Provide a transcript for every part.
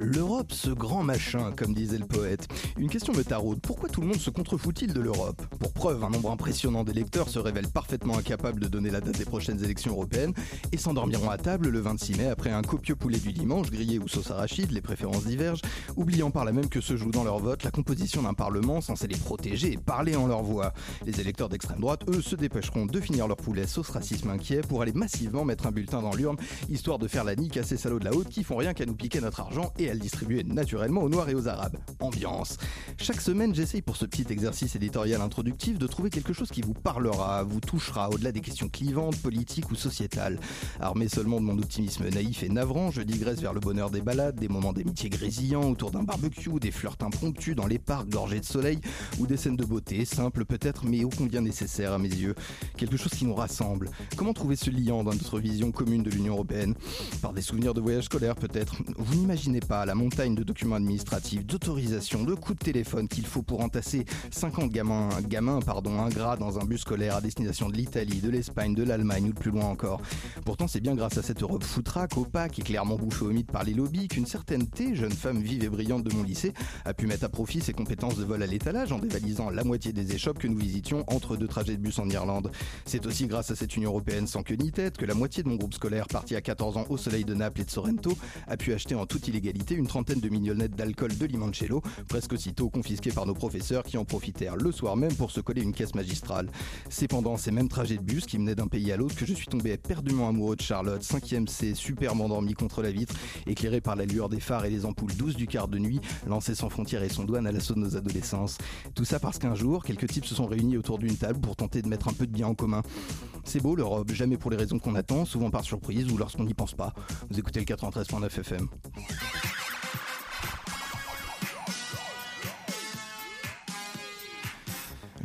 L'Europe, ce grand machin, comme disait le poète. Une question me taraude. Pourquoi tout le monde se contrefout-il de l'Europe? Pour preuve, un nombre impressionnant d'électeurs se révèlent parfaitement incapables de donner la date des prochaines élections européennes et s'endormiront à table le 26 mai après un copieux poulet du dimanche, grillé ou sauce arachide, les préférences divergent, oubliant par là même que se joue dans leur vote la composition d'un parlement censé les protéger et parler en leur voix. Les électeurs d'extrême droite, eux, se dépêcheront de finir leur poulet sauce racisme inquiet pour aller massivement mettre un bulletin dans l'urne, histoire de faire la nique à ces salauds de la haute qui font rien qu'à nous piquer notre argent et distribuer naturellement aux Noirs et aux Arabes. Ambiance. Chaque semaine, j'essaye pour ce petit exercice éditorial introductif de trouver quelque chose qui vous parlera, vous touchera, au-delà des questions clivantes, politiques ou sociétales. Armé seulement de mon optimisme naïf et navrant, je digresse vers le bonheur des balades, des moments d'amitié grésillants autour d'un barbecue, des flirts impromptus dans les parcs gorgés de soleil, ou des scènes de beauté, simples peut-être, mais ô combien nécessaires à mes yeux. Quelque chose qui nous rassemble. Comment trouver ce liant dans notre vision commune de l'Union Européenne? Par des souvenirs de voyages scolaires peut-être. Vous n'imaginez pas la montagne de documents administratifs, d'autorisation, de coups de téléphone qu'il faut pour entasser 50 gamins, gamins pardon, ingrats dans un bus scolaire à destination de l'Italie, de l'Espagne, de l'Allemagne ou de plus loin encore. Pourtant, c'est bien grâce à cette Europe foutraque, opaque et clairement bouffée au mythe par les lobbies qu'une certaine T, jeune femme vive et brillante de mon lycée, a pu mettre à profit ses compétences de vol à l'étalage en dévalisant la moitié des échoppes que nous visitions entre deux trajets de bus en Irlande. C'est aussi grâce à cette Union Européenne sans queue ni tête que la moitié de mon groupe scolaire parti à 14 ans au soleil de Naples et de Sorrento a pu acheter en toute illégalité une trentaine de mignonnettes d'alcool de limoncello, presque aussitôt confisquées par nos professeurs qui en profitèrent le soir même pour se coller une caisse magistrale. C'est pendant ces mêmes trajets de bus qui menaient d'un pays à l'autre que je suis tombé éperdument amoureux de Charlotte, 5ème C, superbe endormie contre la vitre, éclairée par la lueur des phares et les ampoules douces du quart de nuit, lancée sans frontières et son douane à l'assaut de nos adolescences. Tout ça parce qu'un jour, quelques types se sont réunis autour d'une table pour tenter de mettre un peu de bien en commun. C'est beau l'Europe, jamais pour les raisons qu'on attend, souvent par surprise ou lorsqu'on n'y pense pas. Vous écoutez le 93.9 FM.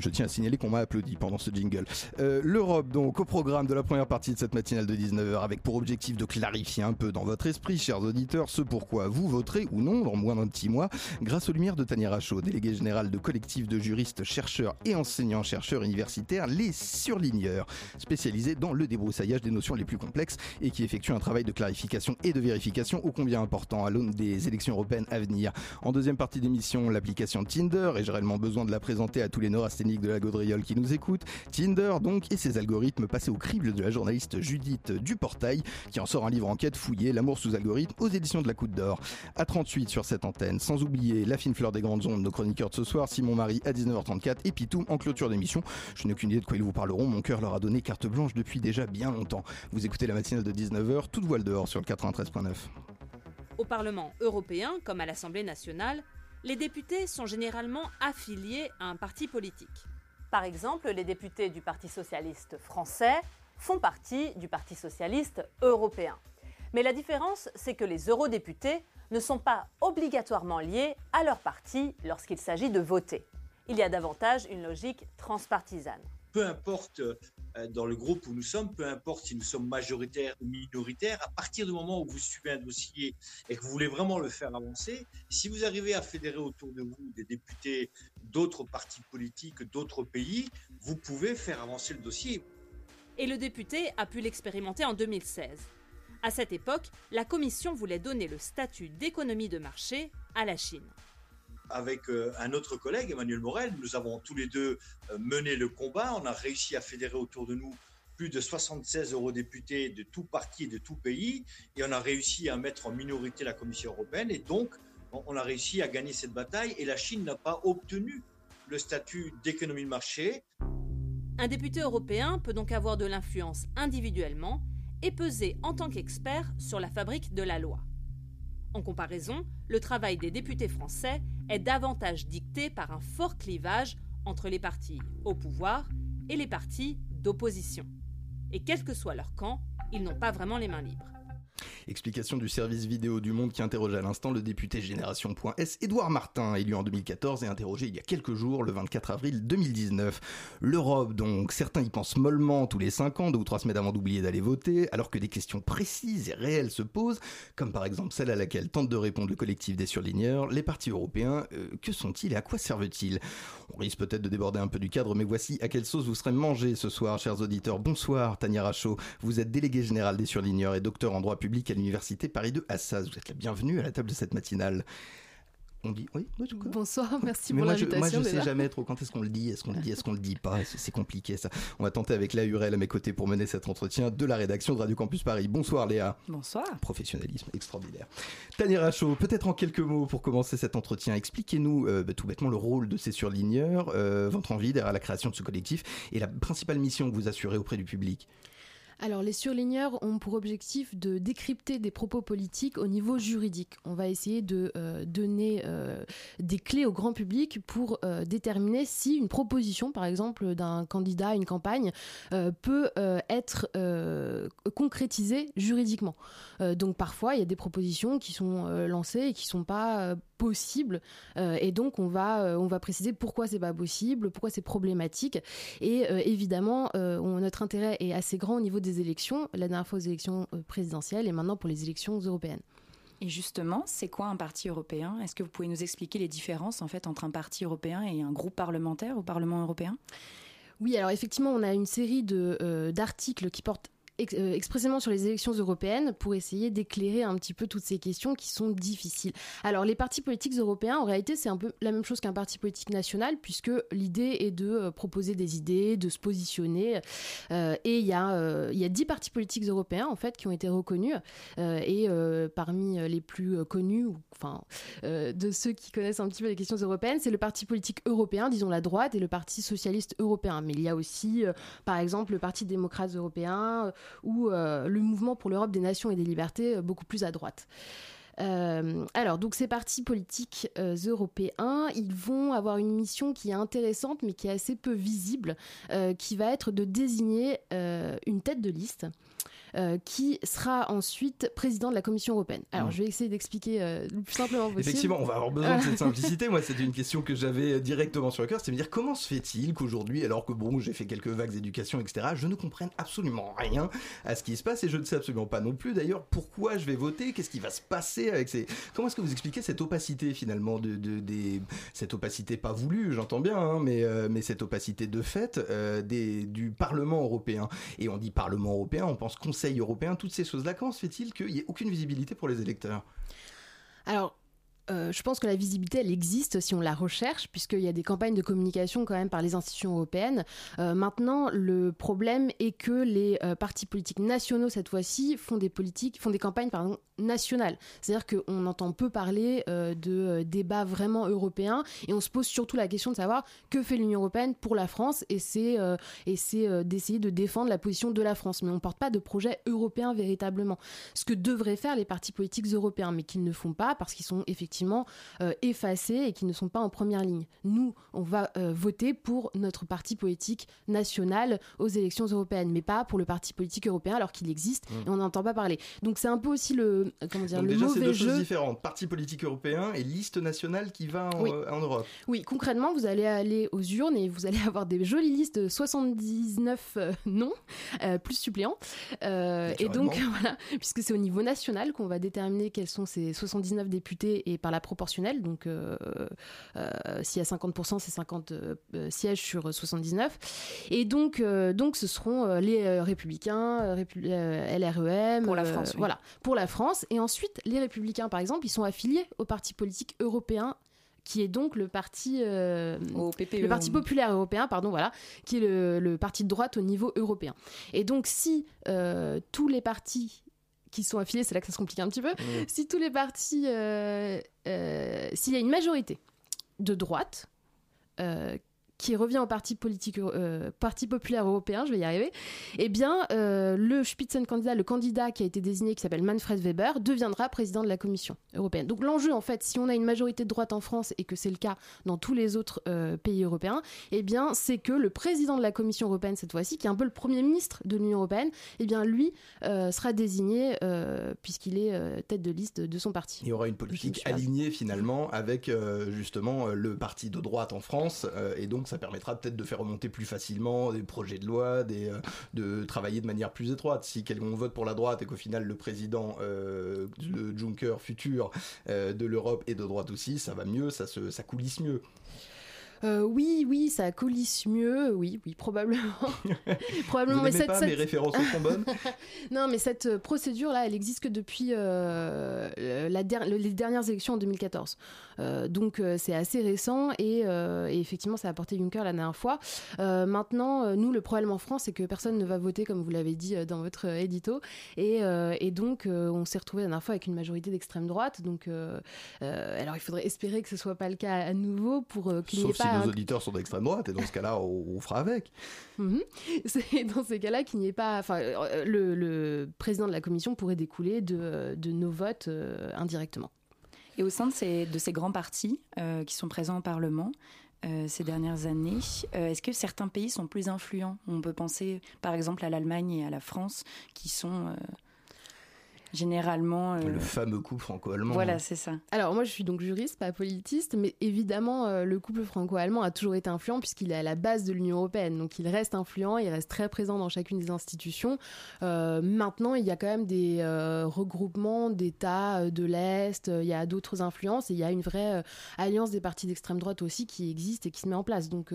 Je tiens à signaler qu'on m'a applaudi pendant ce jingle. Euh, L'Europe, donc, au programme de la première partie de cette matinale de 19h, avec pour objectif de clarifier un peu dans votre esprit, chers auditeurs, ce pourquoi vous voterez ou non dans moins d'un petit mois, grâce aux lumières de Tania Rachaud, déléguée générale de collectif de juristes, chercheurs et enseignants-chercheurs universitaires, les surligneurs, spécialisés dans le débroussaillage des notions les plus complexes et qui effectuent un travail de clarification et de vérification ô combien important à l'aune des élections européennes à venir. En deuxième partie d'émission, l'application Tinder, et j'ai réellement besoin de la présenter à tous les de la gaudriole qui nous écoutent. Tinder, donc, et ses algorithmes passés au crible de la journaliste Judith Duportail, qui en sort un livre enquête fouillé, L'amour sous algorithme, aux éditions de la Coupe d'Or. À 38 sur cette antenne, sans oublier la fine fleur des grandes ondes, nos chroniqueurs de ce soir, Simon Marie à 19h34 et Pitoum en clôture d'émission. Je n'ai aucune idée de quoi ils vous parleront, mon cœur leur a donné carte blanche depuis déjà bien longtemps. Vous écoutez la matinale de 19h, toute voile dehors sur le 93.9. Au Parlement européen, comme à l'Assemblée nationale, les députés sont généralement affiliés à un parti politique. Par exemple, les députés du Parti socialiste français font partie du Parti socialiste européen. Mais la différence, c'est que les eurodéputés ne sont pas obligatoirement liés à leur parti lorsqu'il s'agit de voter. Il y a davantage une logique transpartisane peu importe euh, dans le groupe où nous sommes, peu importe si nous sommes majoritaires ou minoritaires, à partir du moment où vous suivez un dossier et que vous voulez vraiment le faire avancer, si vous arrivez à fédérer autour de vous des députés d'autres partis politiques, d'autres pays, vous pouvez faire avancer le dossier. Et le député a pu l'expérimenter en 2016. À cette époque, la Commission voulait donner le statut d'économie de marché à la Chine avec euh, un autre collègue, Emmanuel Morel, nous avons tous les deux euh, mené le combat. On a réussi à fédérer autour de nous plus de 76 eurodéputés de tout parti et de tout pays, et on a réussi à mettre en minorité la Commission européenne, et donc on a réussi à gagner cette bataille, et la Chine n'a pas obtenu le statut d'économie de marché. Un député européen peut donc avoir de l'influence individuellement et peser en tant qu'expert sur la fabrique de la loi. En comparaison, le travail des députés français est davantage dicté par un fort clivage entre les partis au pouvoir et les partis d'opposition. Et quel que soit leur camp, ils n'ont pas vraiment les mains libres. Explication du service vidéo du Monde qui interroge à l'instant le député Génération.s Édouard Martin, élu en 2014 et interrogé il y a quelques jours, le 24 avril 2019. L'Europe donc, certains y pensent mollement tous les 5 ans, deux ou trois semaines avant d'oublier d'aller voter, alors que des questions précises et réelles se posent, comme par exemple celle à laquelle tente de répondre le collectif des surligneurs, les partis européens, euh, que sont-ils et à quoi servent-ils? On risque peut-être de déborder un peu du cadre, mais voici à quelle sauce vous serez mangé ce soir, chers auditeurs. Bonsoir Tania Rachaud, vous êtes délégué général des surligneurs et docteur en droit public à l'université Paris 2 Assas. Vous êtes la bienvenue à la table de cette matinale. On dit oui, Bonsoir, merci Mais pour moi, je, l'invitation. moi, je sais déjà. jamais trop quand est-ce qu'on le dit, est-ce qu'on le dit, est-ce qu'on le dit pas, c'est c'est compliqué ça. On va tenter avec Léa Hurel à mes côtés pour mener cet entretien de la rédaction de Radio Campus Paris. Bonsoir Léa. Bonsoir. Professionnalisme extraordinaire. Tania Rachaud, peut-être en quelques mots pour commencer cet entretien, expliquez-nous euh, bah, tout bêtement le rôle de ces surligneurs, euh, votre envie derrière la création de ce collectif et la principale mission que vous assurez auprès du public. Alors, les surligneurs ont pour objectif de décrypter des propos politiques au niveau juridique. On va essayer de euh, donner euh, des clés au grand public pour euh, déterminer si une proposition, par exemple, d'un candidat à une campagne, peut être concrétisée juridiquement. Donc, parfois, il y a des propositions qui sont lancées et qui sont pas possibles. Euh, et donc, on va, euh, on va préciser pourquoi c'est pas possible, pourquoi c'est problématique. Et euh, évidemment, on- notre intérêt est assez grand au niveau des élections, la dernière fois aux élections présidentielles et maintenant pour les élections européennes. Et justement, c'est quoi un parti européen? Est-ce que vous pouvez nous expliquer les différences en fait entre un parti européen et un groupe parlementaire au Parlement européen? Oui, alors effectivement, on a une série de, euh, d'articles qui portent ex- euh, expressément sur les élections européennes pour essayer d'éclairer un petit peu toutes ces questions qui sont difficiles. Alors, les partis politiques européens, en réalité, c'est un peu la même chose qu'un parti politique national, puisque l'idée est de euh, proposer des idées, de se positionner. Euh, et il y, a, il y a dix partis politiques européens, en fait, qui ont été reconnus. Et parmi les plus connus, ou, enfin, de ceux qui connaissent un petit peu les questions européennes, c'est le parti politique européen, disons la droite, et le parti socialiste européen. Mais il y a aussi, par exemple, le parti démocrate européen ou euh, le mouvement pour l'Europe des nations et des libertés, euh, beaucoup plus à droite. Euh, alors, donc ces partis politiques européens, ils vont avoir une mission qui est intéressante, mais qui est assez peu visible, qui va être de désigner une tête de liste. Euh, qui sera ensuite président de la Commission européenne. Alors, Mmh. je vais essayer d'expliquer euh, le plus simplement possible. Effectivement, on va avoir besoin de cette simplicité. Moi, c'était une question que j'avais directement sur le cœur. C'est me dire comment se fait-il qu'aujourd'hui, alors que bon, j'ai fait quelques vagues d'éducation, etc., je ne comprenne absolument rien à ce qui se passe et je ne sais absolument pas non plus d'ailleurs pourquoi je vais voter, qu'est-ce qui va se passer avec ces. Comment est-ce que vous expliquez cette opacité finalement de, de- des cette opacité pas voulue, j'entends bien, hein, mais euh, mais cette opacité de fait euh, des du Parlement européen. Et on dit Parlement européen, on pense Conseil européen, toutes ces choses-là. Comment se fait-il qu'il n'y ait aucune visibilité pour les électeurs? Alors, euh, je pense que la visibilité, elle existe si on la recherche, puisqu'il y a des campagnes de communication quand même par les institutions européennes. Euh, maintenant, le problème est que les euh, partis politiques nationaux, cette fois-ci, font des politiques, font des campagnes nationales. C'est-à-dire qu'on entend peu parler de débats vraiment européens, et on se pose surtout la question de savoir que fait l'Union européenne pour la France, et c'est d'essayer de défendre la position de la France. Mais on ne porte pas de projet européen véritablement. Ce que devraient faire les partis politiques européens, mais qu'ils ne font pas parce qu'ils sont effectivement euh, effacés et qu'ils ne sont pas en première ligne. Nous, on va euh, voter pour notre parti politique national aux élections européennes, mais pas pour le parti politique européen alors qu'il existe Mmh. et on n'entend pas parler. Donc c'est un peu aussi le comment dire Donc le déjà, c'est mauvais deux jeu. choses différentes. Parti politique européen et liste nationale qui va en, Oui. euh, en Europe. Oui, concrètement, vous allez aller aux urnes et vous allez avoir des jolies listes de 79 euh, noms, plus suppléants. Et donc, voilà, puisque c'est au niveau national qu'on va déterminer quels sont ces 79 députés et par la proportionnelle. Donc, euh, euh, s'il y a 50%, c'est 50 euh, sièges sur 79. Et donc, donc ce seront les républicains, répu- LREM. Pour la France, oui. Voilà, pour la France. Et ensuite, les républicains, par exemple, ils sont affiliés au parti politique européen qui est donc le parti euh, Au PPE. le parti populaire européen pardon voilà qui est le, le parti de droite au niveau européen et donc si euh, tous les partis qui sont affiliés c'est là que ça se complique un petit peu. Si tous les partis euh, euh, s'il y a une majorité de droite euh, qui revient au Parti, politique, Parti populaire européen, je vais y arriver, eh bien, le Spitzenkandidat, le candidat qui a été désigné, qui s'appelle Manfred Weber, deviendra président de la Commission européenne. Donc l'enjeu, en fait, si on a une majorité de droite en France et que c'est le cas dans tous les autres pays européens, eh bien, c'est que le président de la Commission européenne cette fois-ci, qui est un peu le premier ministre de l'Union européenne, eh bien, lui sera désigné puisqu'il est tête de liste de son parti. Il y aura une politique alignée finalement avec justement le parti de droite en France, et donc ça permettra peut-être de faire remonter plus facilement des projets de loi, des, de travailler de manière plus étroite. Si on vote pour la droite et qu'au final le président, le Juncker futur de l'Europe est de droite aussi, ça va mieux, ça, se, ça coulisse mieux. Euh, oui, oui, ça coulisse mieux, oui, oui, probablement. probablement. Vous mais cette, pas mes références sont bonnes Non, mais cette euh, procédure-là, elle existe que depuis euh, la les dernières élections en 2014. Donc c'est assez récent et, effectivement, ça a apporté Juncker la dernière fois. maintenant, nous, le problème en France, c'est que personne ne va voter, comme vous l'avez dit dans votre édito, et, et donc on s'est retrouvé la dernière fois avec une majorité d'extrême droite. Donc, alors il faudrait espérer que ce soit pas le cas à nouveau pour qu'il n'y ait pas nos auditeurs sont d'extrême droite, et dans ce cas-là, on, fera avec. Mhm. C'est dans ces cas-là qu'il n'y ait pas. Enfin, euh, le, président de la commission pourrait découler de, nos votes euh, indirectement. Et au sein de ces, grands partis euh, qui sont présents au Parlement, ces dernières années. Est-ce que certains pays sont plus influents? On peut penser par exemple à l'Allemagne et à la France qui sont généralement. Le euh, fameux couple franco-allemand. Voilà, c'est ça. Alors moi, je suis donc juriste, pas politiste, mais évidemment, euh, le couple franco-allemand a toujours été influent puisqu'il est à la base de l'Union européenne. Donc il reste influent, il reste très présent dans chacune des institutions. Euh, maintenant, il y a quand même des regroupements d'États de l'Est, il y a d'autres influences et il y a une vraie alliance des partis d'extrême droite aussi qui existe et qui se met en place. Donc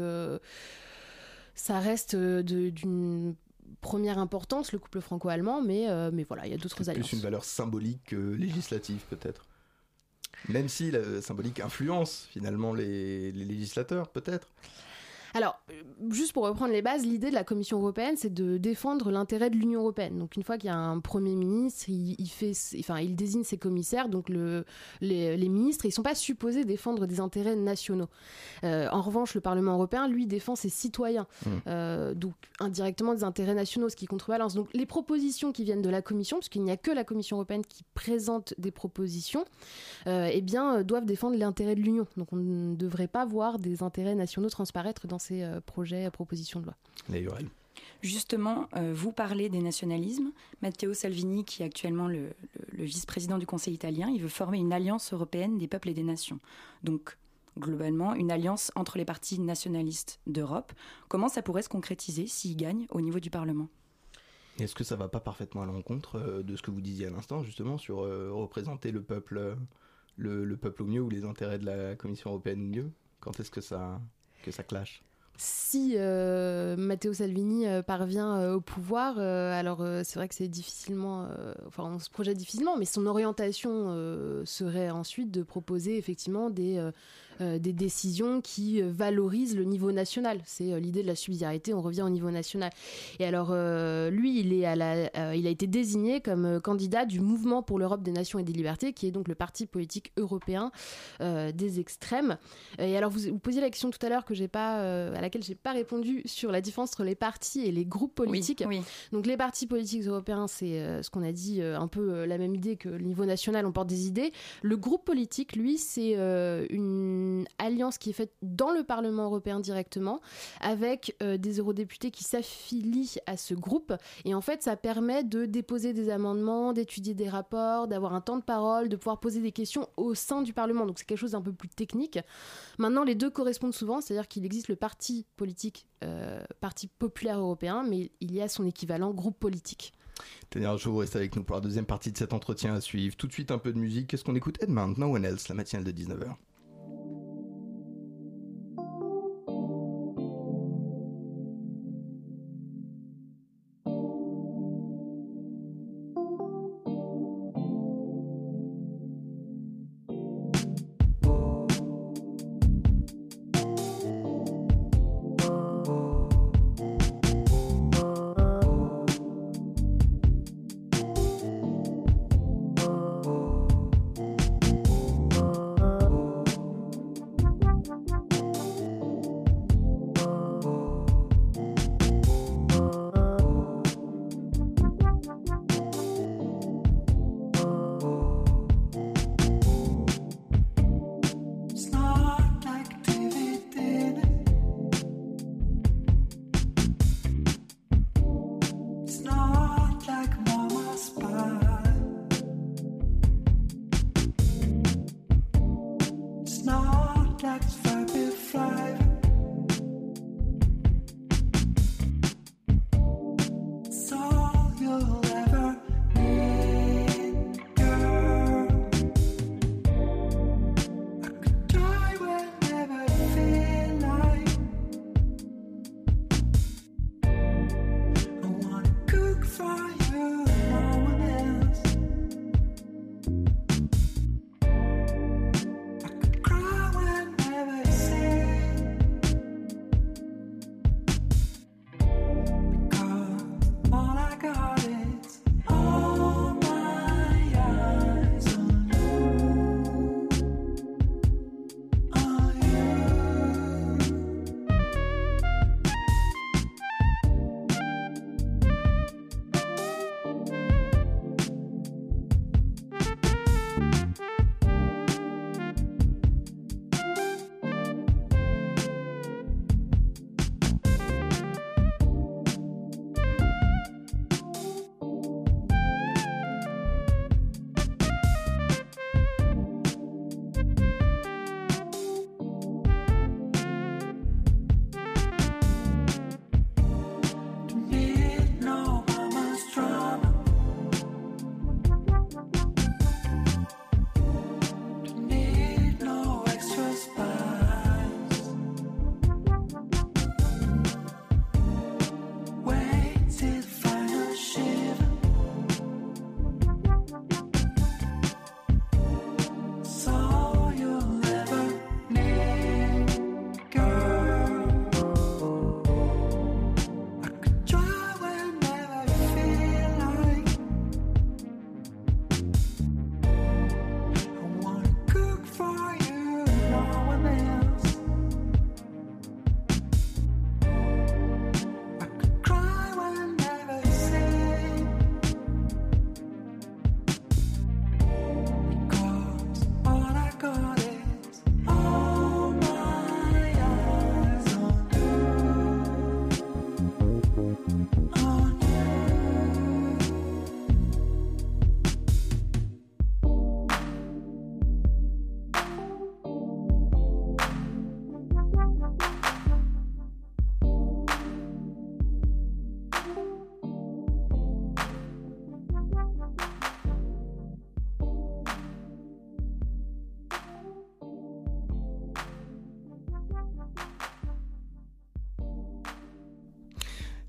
ça reste d'une première importance, le couple franco-allemand, mais, euh, mais voilà, il y a d'autres alliances. plus une valeur symbolique législative, peut-être. Même si la symbolique influence finalement les législateurs, peut-être. Alors, euh, juste pour reprendre les bases, l'idée de la Commission européenne, c'est de défendre l'intérêt de l'Union européenne. Donc, une fois qu'il y a un Premier ministre, il, fait, enfin, il désigne ses commissaires, donc le, les, ministres, ils ne sont pas supposés défendre des intérêts nationaux. Euh, en revanche, le Parlement européen, lui, défend ses citoyens, mmh. euh, donc indirectement des intérêts nationaux, ce qui contrebalance. Donc, les propositions qui viennent de la Commission, parce qu'il n'y a que la Commission européenne qui présente des propositions, eh bien, doivent défendre l'intérêt de l'Union. Donc, on ne devrait pas voir des intérêts nationaux transparaître dans ces euh, projets, propositions de loi. Justement, euh, vous parlez des nationalismes. Matteo Salvini, qui est actuellement le, vice-président du Conseil italien, il veut former une alliance européenne des peuples et des nations. Donc, globalement, une alliance entre les partis nationalistes d'Europe. Comment ça pourrait se concrétiser s'il gagne au niveau du Parlement? Est-ce que ça va pas parfaitement à l'encontre euh, de ce que vous disiez à l'instant, justement, sur représenter le peuple, le, peuple au mieux ou les intérêts de la Commission européenne au mieux? Quand est-ce que ça, que ça clash? Si euh, Matteo Salvini euh, parvient euh, au pouvoir, alors c'est vrai que c'est difficilement, enfin on se projette difficilement, mais son orientation serait ensuite de proposer effectivement des euh, des décisions qui euh, valorisent le niveau national. C'est euh, l'idée de la subsidiarité, on revient au niveau national. Et alors, lui, il, est à la, il a été désigné comme candidat du Mouvement pour l'Europe des Nations et des Libertés, qui est donc le parti politique européen des extrêmes. Et alors, vous, vous posiez la question tout à l'heure que j'ai pas, à laquelle j'ai pas répondu sur la différence entre les partis et les groupes politiques. Donc, les partis politiques européens, c'est ce qu'on a dit, un peu la même idée que le niveau national, on porte des idées. Le groupe politique, lui, c'est une alliance qui est faite dans le Parlement européen directement avec euh, des eurodéputés qui s'affilient à ce groupe. Et en fait, ça permet de déposer des amendements, d'étudier des rapports, d'avoir un temps de parole, de pouvoir poser des questions au sein du Parlement. Donc c'est quelque chose d'un peu plus technique. Maintenant, les deux correspondent souvent, c'est-à-dire qu'il existe le parti politique, euh, Parti populaire européen, mais il y a son équivalent groupe politique. Tenir, je vous reste avec nous pour la deuxième partie de cet entretien à suivre. Tout de suite, un peu de musique. Qu'est-ce qu'on écoute Edmund, No One Else, la matinale de 19h.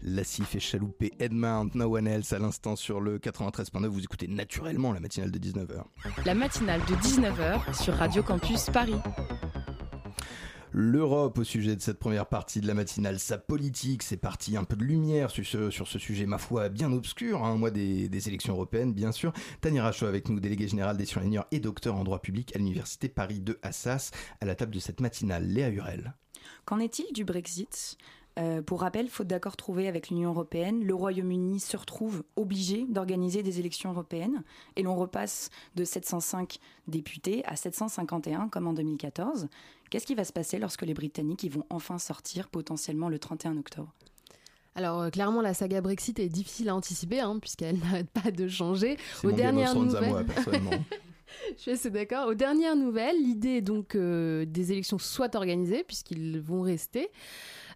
Lassif et chaloupé Edmund, No One Else à l'instant sur le 93.9. Vous écoutez naturellement la matinale de 19h. La matinale de 19h sur Radio Campus Paris. L'Europe au sujet de cette première partie de la matinale, sa politique, c'est parti un peu de lumière sur ce, sur ce sujet, ma foi, bien obscur, un hein, mois des, des, élections européennes, bien sûr. Tania Rachaud avec nous, déléguée générale des surligneurs et docteur en droit public à l'Université Paris de Assas, à la table de cette matinale. Léa Hurel. Qu'en est-il du Brexit? Euh, pour rappel, faute d'accord trouvé avec l'Union européenne, le Royaume-Uni se retrouve obligé d'organiser des élections européennes et l'on repasse de 705 députés à 751 comme en 2014. Qu'est-ce qui va se passer lorsque les Britanniques vont enfin sortir potentiellement le 31 octobre? Alors euh, clairement la saga Brexit est difficile à anticiper hein, puisqu'elle n'arrête pas de changer. Aux dernières nouvelles, Je suis assez d'accord. Aux dernières nouvelles, l'idée est donc euh, des élections soient organisées puisqu'ils vont rester.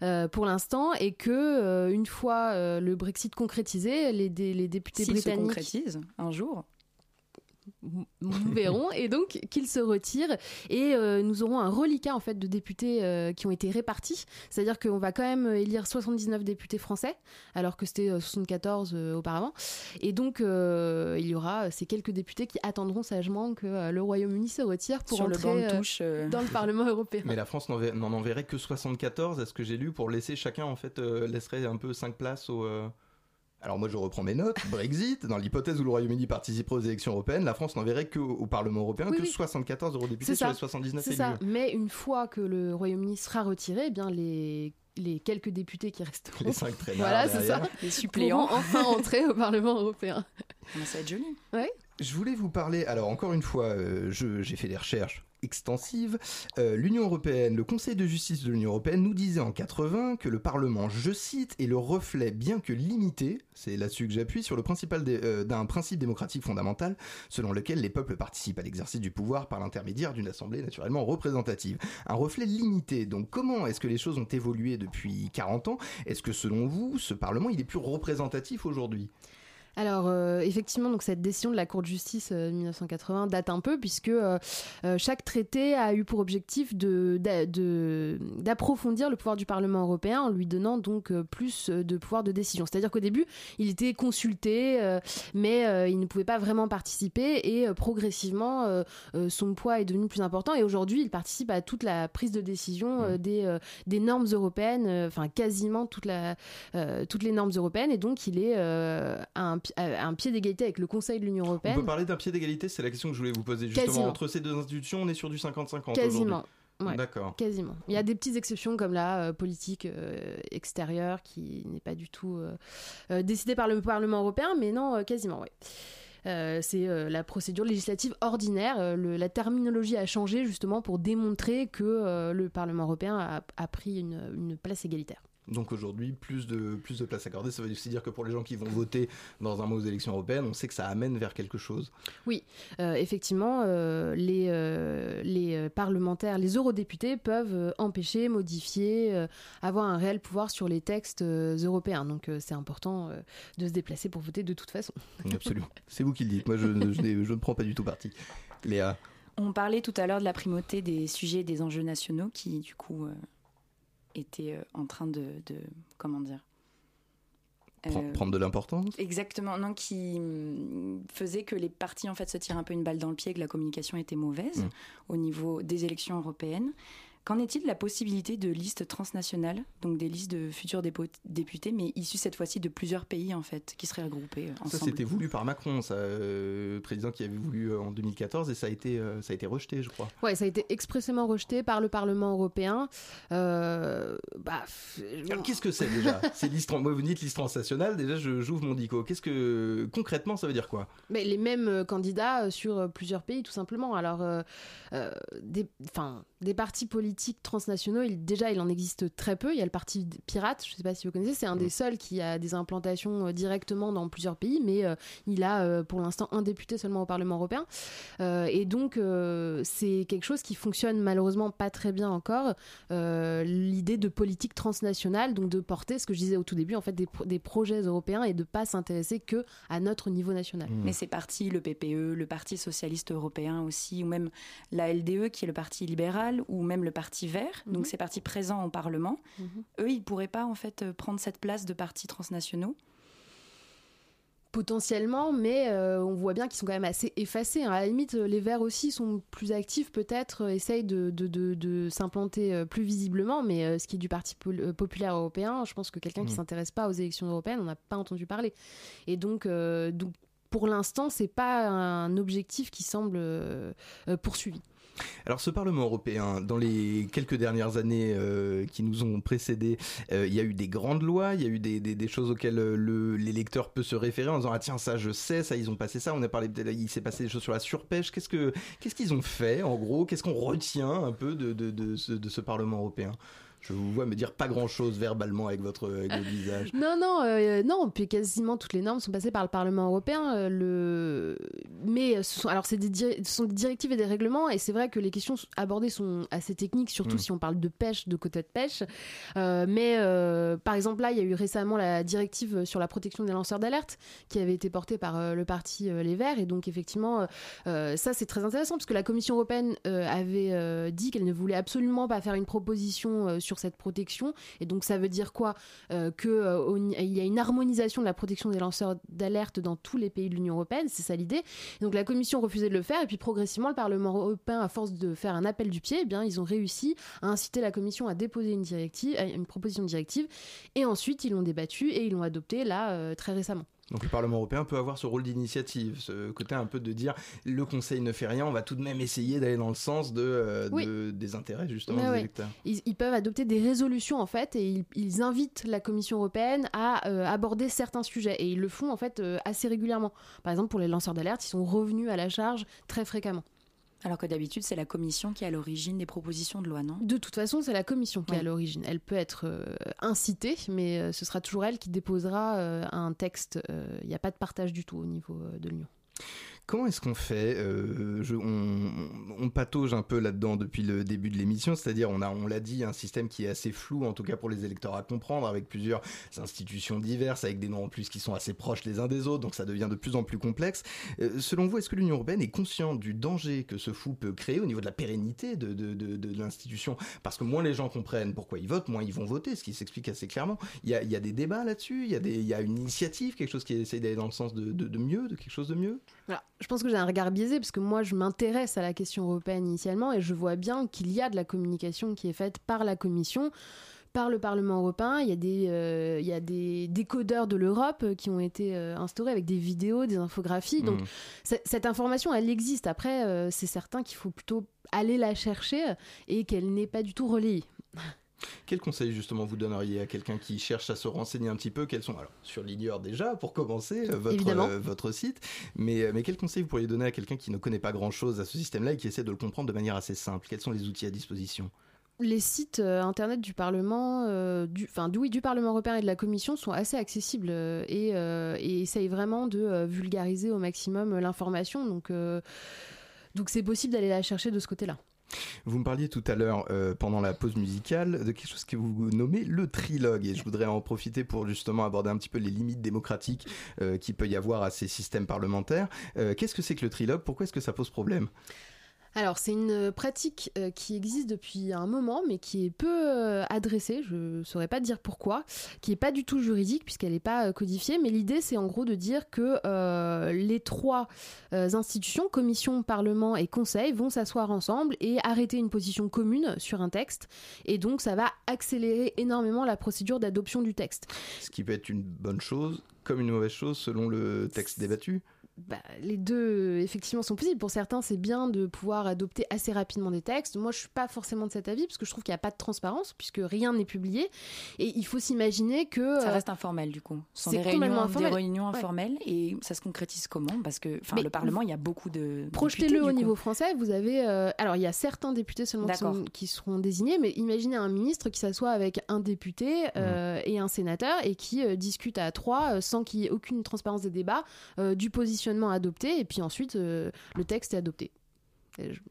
Euh, pour l'instant et que euh, une fois euh, le Brexit concrétisé, les, les députés britanniques se concrétise un jour nous verrons et donc qu'ils se retirent et nous aurons un reliquat en fait de députés qui ont été répartis. C'est-à-dire qu'on va quand même élire 79 députés français alors que c'était 74 auparavant. Et donc il y aura ces quelques députés qui attendront sagement que le Royaume-Uni se retire pour entrer dans le Parlement européen. Mais la France n'en enverrait que 74 est-ce que j'ai lu pour laisser chacun en fait laisserait un peu 5 places au alors moi je reprends mes notes. Brexit, dans l'hypothèse où le Royaume-Uni participerait aux élections européennes, la France n'enverrait que au Parlement européen que 74 eurodéputés sur les 79 élus. C'est ça. Mais une fois que le Royaume-Uni sera retiré, eh bien les les quelques députés qui resteront. Les cinq traînards. Voilà, c'est ça. Les suppléants. enfin entrer au Parlement européen. ça va être joli. Ouais. Je voulais vous parler, alors encore une fois, euh, j'ai fait des recherches extensives. Euh, L'Union européenne, le Conseil de justice de l'Union européenne nous disait en 80 que le Parlement, je cite, est le reflet, bien que limité, c'est là-dessus que j'appuie, sur le principal euh, d'un principe démocratique fondamental selon lequel les peuples participent à l'exercice du pouvoir par l'intermédiaire d'une assemblée naturellement représentative. Un reflet limité. Donc comment est-ce que les choses ont évolué depuis 40 ans? Est-ce que selon vous, ce Parlement, il est plus représentatif aujourd'hui? Alors euh, effectivement, donc cette décision de la Cour de justice euh, de 1980 date un peu puisque euh, chaque traité a eu pour objectif de, d'approfondir le pouvoir du Parlement européen en lui donnant donc plus de pouvoir de décision. C'est-à-dire qu'au début, il était consulté, mais il ne pouvait pas vraiment participer et progressivement son poids est devenu plus important et aujourd'hui, il participe à toute la prise de décision mmh. des, des normes européennes, enfin quasiment toute la, toutes les normes européennes et donc il est un un pied d'égalité avec le Conseil de l'Union européenne. On peut parler d'un pied d'égalité, c'est la question que je voulais vous poser justement. Entre ces deux institutions, on est sur du 50-50 Quasiment. D'accord. Quasiment. Il y a des petites exceptions comme la euh, politique euh, extérieure qui n'est pas du tout euh, décidée par le Parlement européen, mais non, quasiment, oui. c'est la procédure législative ordinaire. la terminologie a changé justement pour démontrer que le Parlement européen a, pris une place égalitaire. Donc aujourd'hui, plus de, plus de place accordée, ça veut aussi dire que pour les gens qui vont voter dans un mois aux élections européennes, on sait que ça amène vers quelque chose. Oui, euh, effectivement, euh, les, euh, les parlementaires, les eurodéputés peuvent empêcher, modifier, avoir un réel pouvoir sur les textes européens. Donc c'est important de se déplacer pour voter de toute façon. Absolument. C'est vous qui le dites. Moi, je, je, je ne prends pas du tout parti. Léa on parlait tout à l'heure de la primauté des sujets et des enjeux nationaux qui, du coup, était euh, en train de, comment dire euh, prendre de l'importance Exactement, non, qui mm, faisait que les partis en fait se tirent un peu une balle dans le pied, que la communication était mauvaise mmh. au niveau des élections européennes. Qu'en est-il de la possibilité de listes transnationales, donc des listes de futurs députés, mais issus cette fois-ci de plusieurs pays en fait, qui seraient regroupés ensemble Ça c'était voulu par Macron, ça, euh, président qui avait voulu euh, en 2014 et ça a été euh, ça a été rejeté, je crois. Ouais, ça a été expressément rejeté par le Parlement européen. bah, qu'est-ce que c'est déjà C'est liste, moi vous dites liste transnationale, déjà je j'ouvre mon dico. Qu'est-ce que concrètement ça veut dire quoi? Mais les mêmes candidats sur plusieurs pays, tout simplement. Alors, des, enfin, des partis politiques transnationaux, il, déjà, il en existe très peu. Il y a le parti Pirate, je ne sais pas si vous connaissez, c'est un des seuls qui a des implantations euh, directement dans plusieurs pays, mais euh, il a euh, pour l'instant un député seulement au Parlement européen. et donc, c'est quelque chose qui fonctionne malheureusement pas très bien encore. L'idée de politique transnationale, donc de porter ce que je disais au tout début, en fait, des, projets européens et de pas s'intéresser que à notre niveau national. Mmh. Mais c'est parti le PPE, le Parti socialiste européen aussi, ou même la LDE qui est le parti libéral, ou même le parti verts, donc mhm. ces partis présents au Parlement, mhm. eux, ils ne pourraient pas en fait euh, prendre cette place de partis transnationaux potentiellement, mais euh, on voit bien qu'ils sont quand même assez effacés. Hein. À la limite, les Verts aussi sont plus actifs, peut-être, euh, essayent de, de, s'implanter plus visiblement, mais ce qui est du Parti populaire européen, je pense que quelqu'un qui qui s'intéresse pas aux élections européennes, on n'a pas entendu parler. Et donc, donc pour l'instant, c'est pas un objectif qui semble poursuivi. Alors ce Parlement européen, dans les quelques dernières années euh, qui nous ont précédés, euh, il y a eu des grandes lois, il y a eu des, choses auxquelles euh, l'électeur peut se référer en disant ah tiens ça je sais, ça ils ont passé ça, on a parlé, il s'est passé des choses sur la surpêche. Qu'est-ce que qu'est-ce qu'ils ont fait en gros? Qu'est-ce qu'on retient un peu de, de ce Parlement européen? Je vous vois me dire pas grand-chose verbalement avec votre, visage. Non, non, euh, non. Puis quasiment toutes les normes sont passées par le Parlement européen. Euh, le... Mais ce sont, alors, c'est des, ce sont des directives et des règlements, et c'est vrai que les questions abordées sont assez techniques, surtout mm. si on parle de pêche, de quotas de pêche. Euh, mais par exemple, là, il y a eu récemment la directive sur la protection des lanceurs d'alerte qui avait été portée par le parti Les Verts, et donc effectivement, ça c'est très intéressant parce que la Commission européenne avait dit qu'elle ne voulait absolument pas faire une proposition sur cette protection. Et donc ça veut dire quoi euh, Qu'il euh, y a une harmonisation de la protection des lanceurs d'alerte dans tous les pays de l'Union européenne, c'est ça l'idée. Donc la Commission refusait de le faire, et puis progressivement le Parlement européen, à force de faire un appel du pied, eh bien ils ont réussi à inciter la Commission à déposer une directive, une proposition de directive, et ensuite ils l'ont débattue et ils l'ont adoptée là euh, très récemment. Donc le Parlement européen peut avoir ce rôle d'initiative, ce côté un peu de dire le Conseil ne fait rien, on va tout de même essayer d'aller dans le sens de, euh, des intérêts justement des électeurs. Ils, peuvent adopter des résolutions en fait et ils, invitent la Commission européenne à euh, aborder certains sujets et ils le font en fait euh, assez régulièrement. Par exemple pour les lanceurs d'alerte, ils sont revenus à la charge très fréquemment. Alors que d'habitude, c'est la commission qui est à l'origine des propositions de loi, non? De toute façon, c'est la commission qui est à l'origine. Elle peut être euh, incitée, mais euh, ce sera toujours elle qui déposera euh, un texte. Il n'y a pas de partage du tout au niveau de l'Union. Comment est-ce qu'on fait euh, on, patauge un peu là-dedans depuis le début de l'émission, c'est-à-dire on a, on l'a dit, un système qui est assez flou, en tout cas pour les électeurs à comprendre, avec plusieurs institutions diverses, avec des noms en plus qui sont assez proches les uns des autres, donc ça devient de plus en plus complexe. Euh, selon vous, est-ce que l'Union européenne est consciente du danger que ce flou peut créer au niveau de la pérennité de, de, de, l'institution? Parce que moins les gens comprennent pourquoi ils votent, moins ils vont voter, ce qui s'explique assez clairement. Il y a, il y a des débats là-dessus, il il y a une initiative, quelque chose qui essaie d'aller dans le sens de, de, mieux, de quelque chose de mieux? Je pense que j'ai un regard biaisé parce que moi, je m'intéresse à la question européenne initialement et je vois bien qu'il y a de la communication qui est faite par la Commission par le Parlement européen. Il y a des, euh, il y a des décodeurs de l'Europe qui ont été euh, instaurés avec des vidéos, des infographies. Donc mmh. cette information, elle existe. Après, euh, c'est certain qu'il faut plutôt aller la chercher et qu'elle n'est pas du tout relayée. Quel conseil justement vous donneriez à quelqu'un qui cherche à se renseigner un petit peu? Quels sont alors sur l'IGNOR déjà pour commencer euh, votre euh, votre site, mais euh, mais quel conseil vous pourriez donner à quelqu'un qui ne connaît pas grand chose à ce système-là et qui essaie de le comprendre de manière assez simple? Quels sont les outils à disposition? Les sites internet du Parlement, du, enfin du, du Parlement européen et de la Commission sont assez accessibles et, et essayent vraiment de vulgariser au maximum l'information. Donc donc c'est possible d'aller la chercher de ce côté-là. Vous me parliez tout à l'heure, euh, pendant la pause musicale, de quelque chose que vous nommez le trilogue. Et je voudrais en profiter pour justement aborder un petit peu les limites démocratiques euh, qu'il peut y avoir à ces systèmes parlementaires. Euh, qu'est-ce que c'est que le trilogue? Pourquoi est-ce que ça pose problème? Alors, c'est une pratique euh, qui existe depuis un moment, mais qui est peu euh, adressée, je ne saurais pas dire pourquoi, qui n'est pas du tout juridique, puisqu'elle n'est pas euh, codifiée, mais l'idée, c'est en gros de dire que les trois institutions, Commission, Parlement et Conseil, vont s'asseoir ensemble et arrêter une position commune sur un texte, et donc ça va accélérer énormément la procédure d'adoption du texte. Ce qui peut être une bonne chose comme une mauvaise chose selon le texte débattu bah, les deux effectivement sont possibles. Pour certains, c'est bien de pouvoir adopter assez rapidement des textes. Moi, je suis pas forcément de cet avis parce que je trouve qu'il n'y a pas de transparence puisque rien n'est publié. Et il faut s'imaginer que ça reste informel du coup. Ce sont des réunions, des réunions informelles et ça se concrétise comment? Parce que enfin le Parlement, il y a beaucoup de projetez-le au niveau français. Vous avez euh, alors il y a certains députés seulement qui, seront désignés, mais imaginez un ministre qui s'assoit avec un député euh, mmh. et un sénateur et qui euh, discute à trois sans qu'il y ait aucune transparence des débats du positionnement adopté et puis ensuite euh, le texte est adopté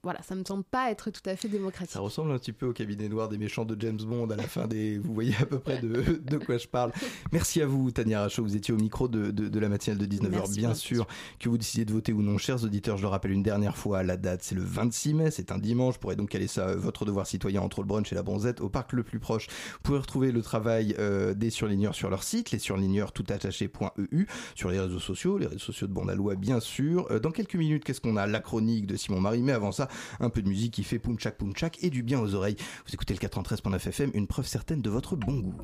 voilà, ça me semble pas être tout à fait démocratique. Ça ressemble un petit peu au cabinet noir des méchants de James Bond à la fin des. Vous voyez à peu près de, de quoi je parle. Merci à vous, Tania Rachaud. Vous étiez au micro de, de, la matinale de 19h. Bien sûr que vous décidez de voter ou non, chers auditeurs. Je le rappelle une dernière fois, la date c'est le 26 mai, c'est un dimanche. Vous pourrez donc aller ça, votre devoir citoyen entre le brunch et la bronzette au parc le plus proche. Vous pouvez retrouver le travail euh, des surligneurs sur leur site, les surligneurs toutattaché.eu, sur les réseaux sociaux, les réseaux sociaux de Bondalois, bien sûr. Euh, dans quelques minutes, qu'est-ce qu'on a? La chronique de Simon Avant ça, un peu de musique qui fait punchak punchak et du bien aux oreilles. Vous écoutez le 93.9 FM, une preuve certaine de votre bon goût.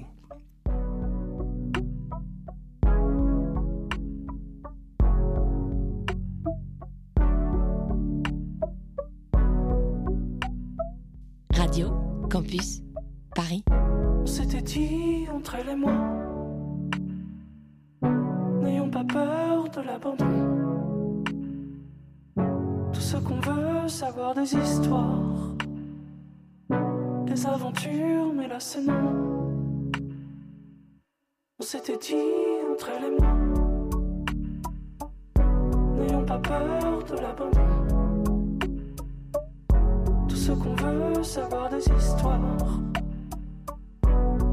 Radio Campus Paris. On s'était dit entre elle et moi, n'ayons pas peur de l'abandon ce qu'on veut, savoir des histoires, des aventures, mais là c'est non. On s'était dit entre et moi, n'ayons pas peur de l'abandon. Tout ce qu'on veut, savoir des histoires,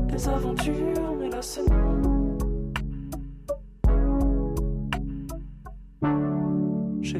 des aventures, mais là c'est non. J'ai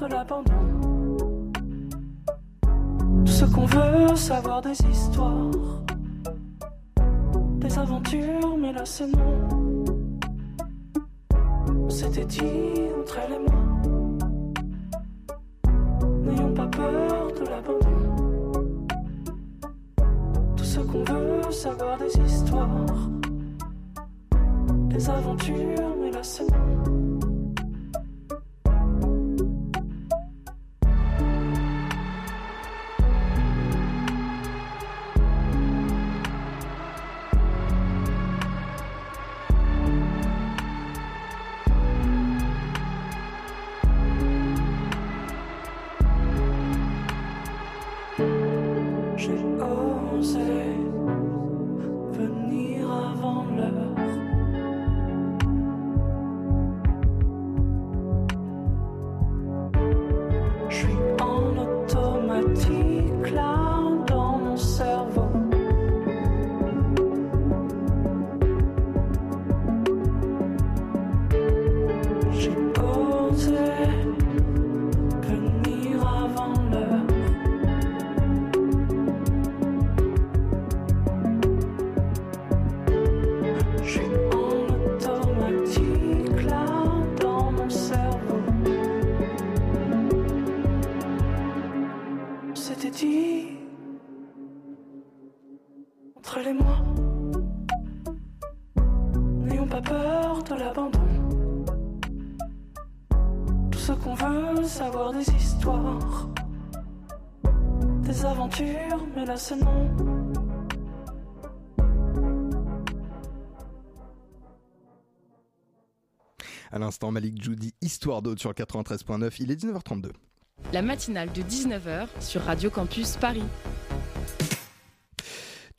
de l'abandon. Ce qu'on veut, savoir des histoires, des aventures, mais là c'est non. On s'était dit entre elle. Entre elle et moi. N'ayons pas peur de l'abandon. Tout ce qu'on veut, savoir des histoires, des aventures, mais là c'est non. À l'instant, Malik Judy, Histoire d'autre sur le 93.9. Il est 19h32. La matinale de 19h sur Radio Campus Paris.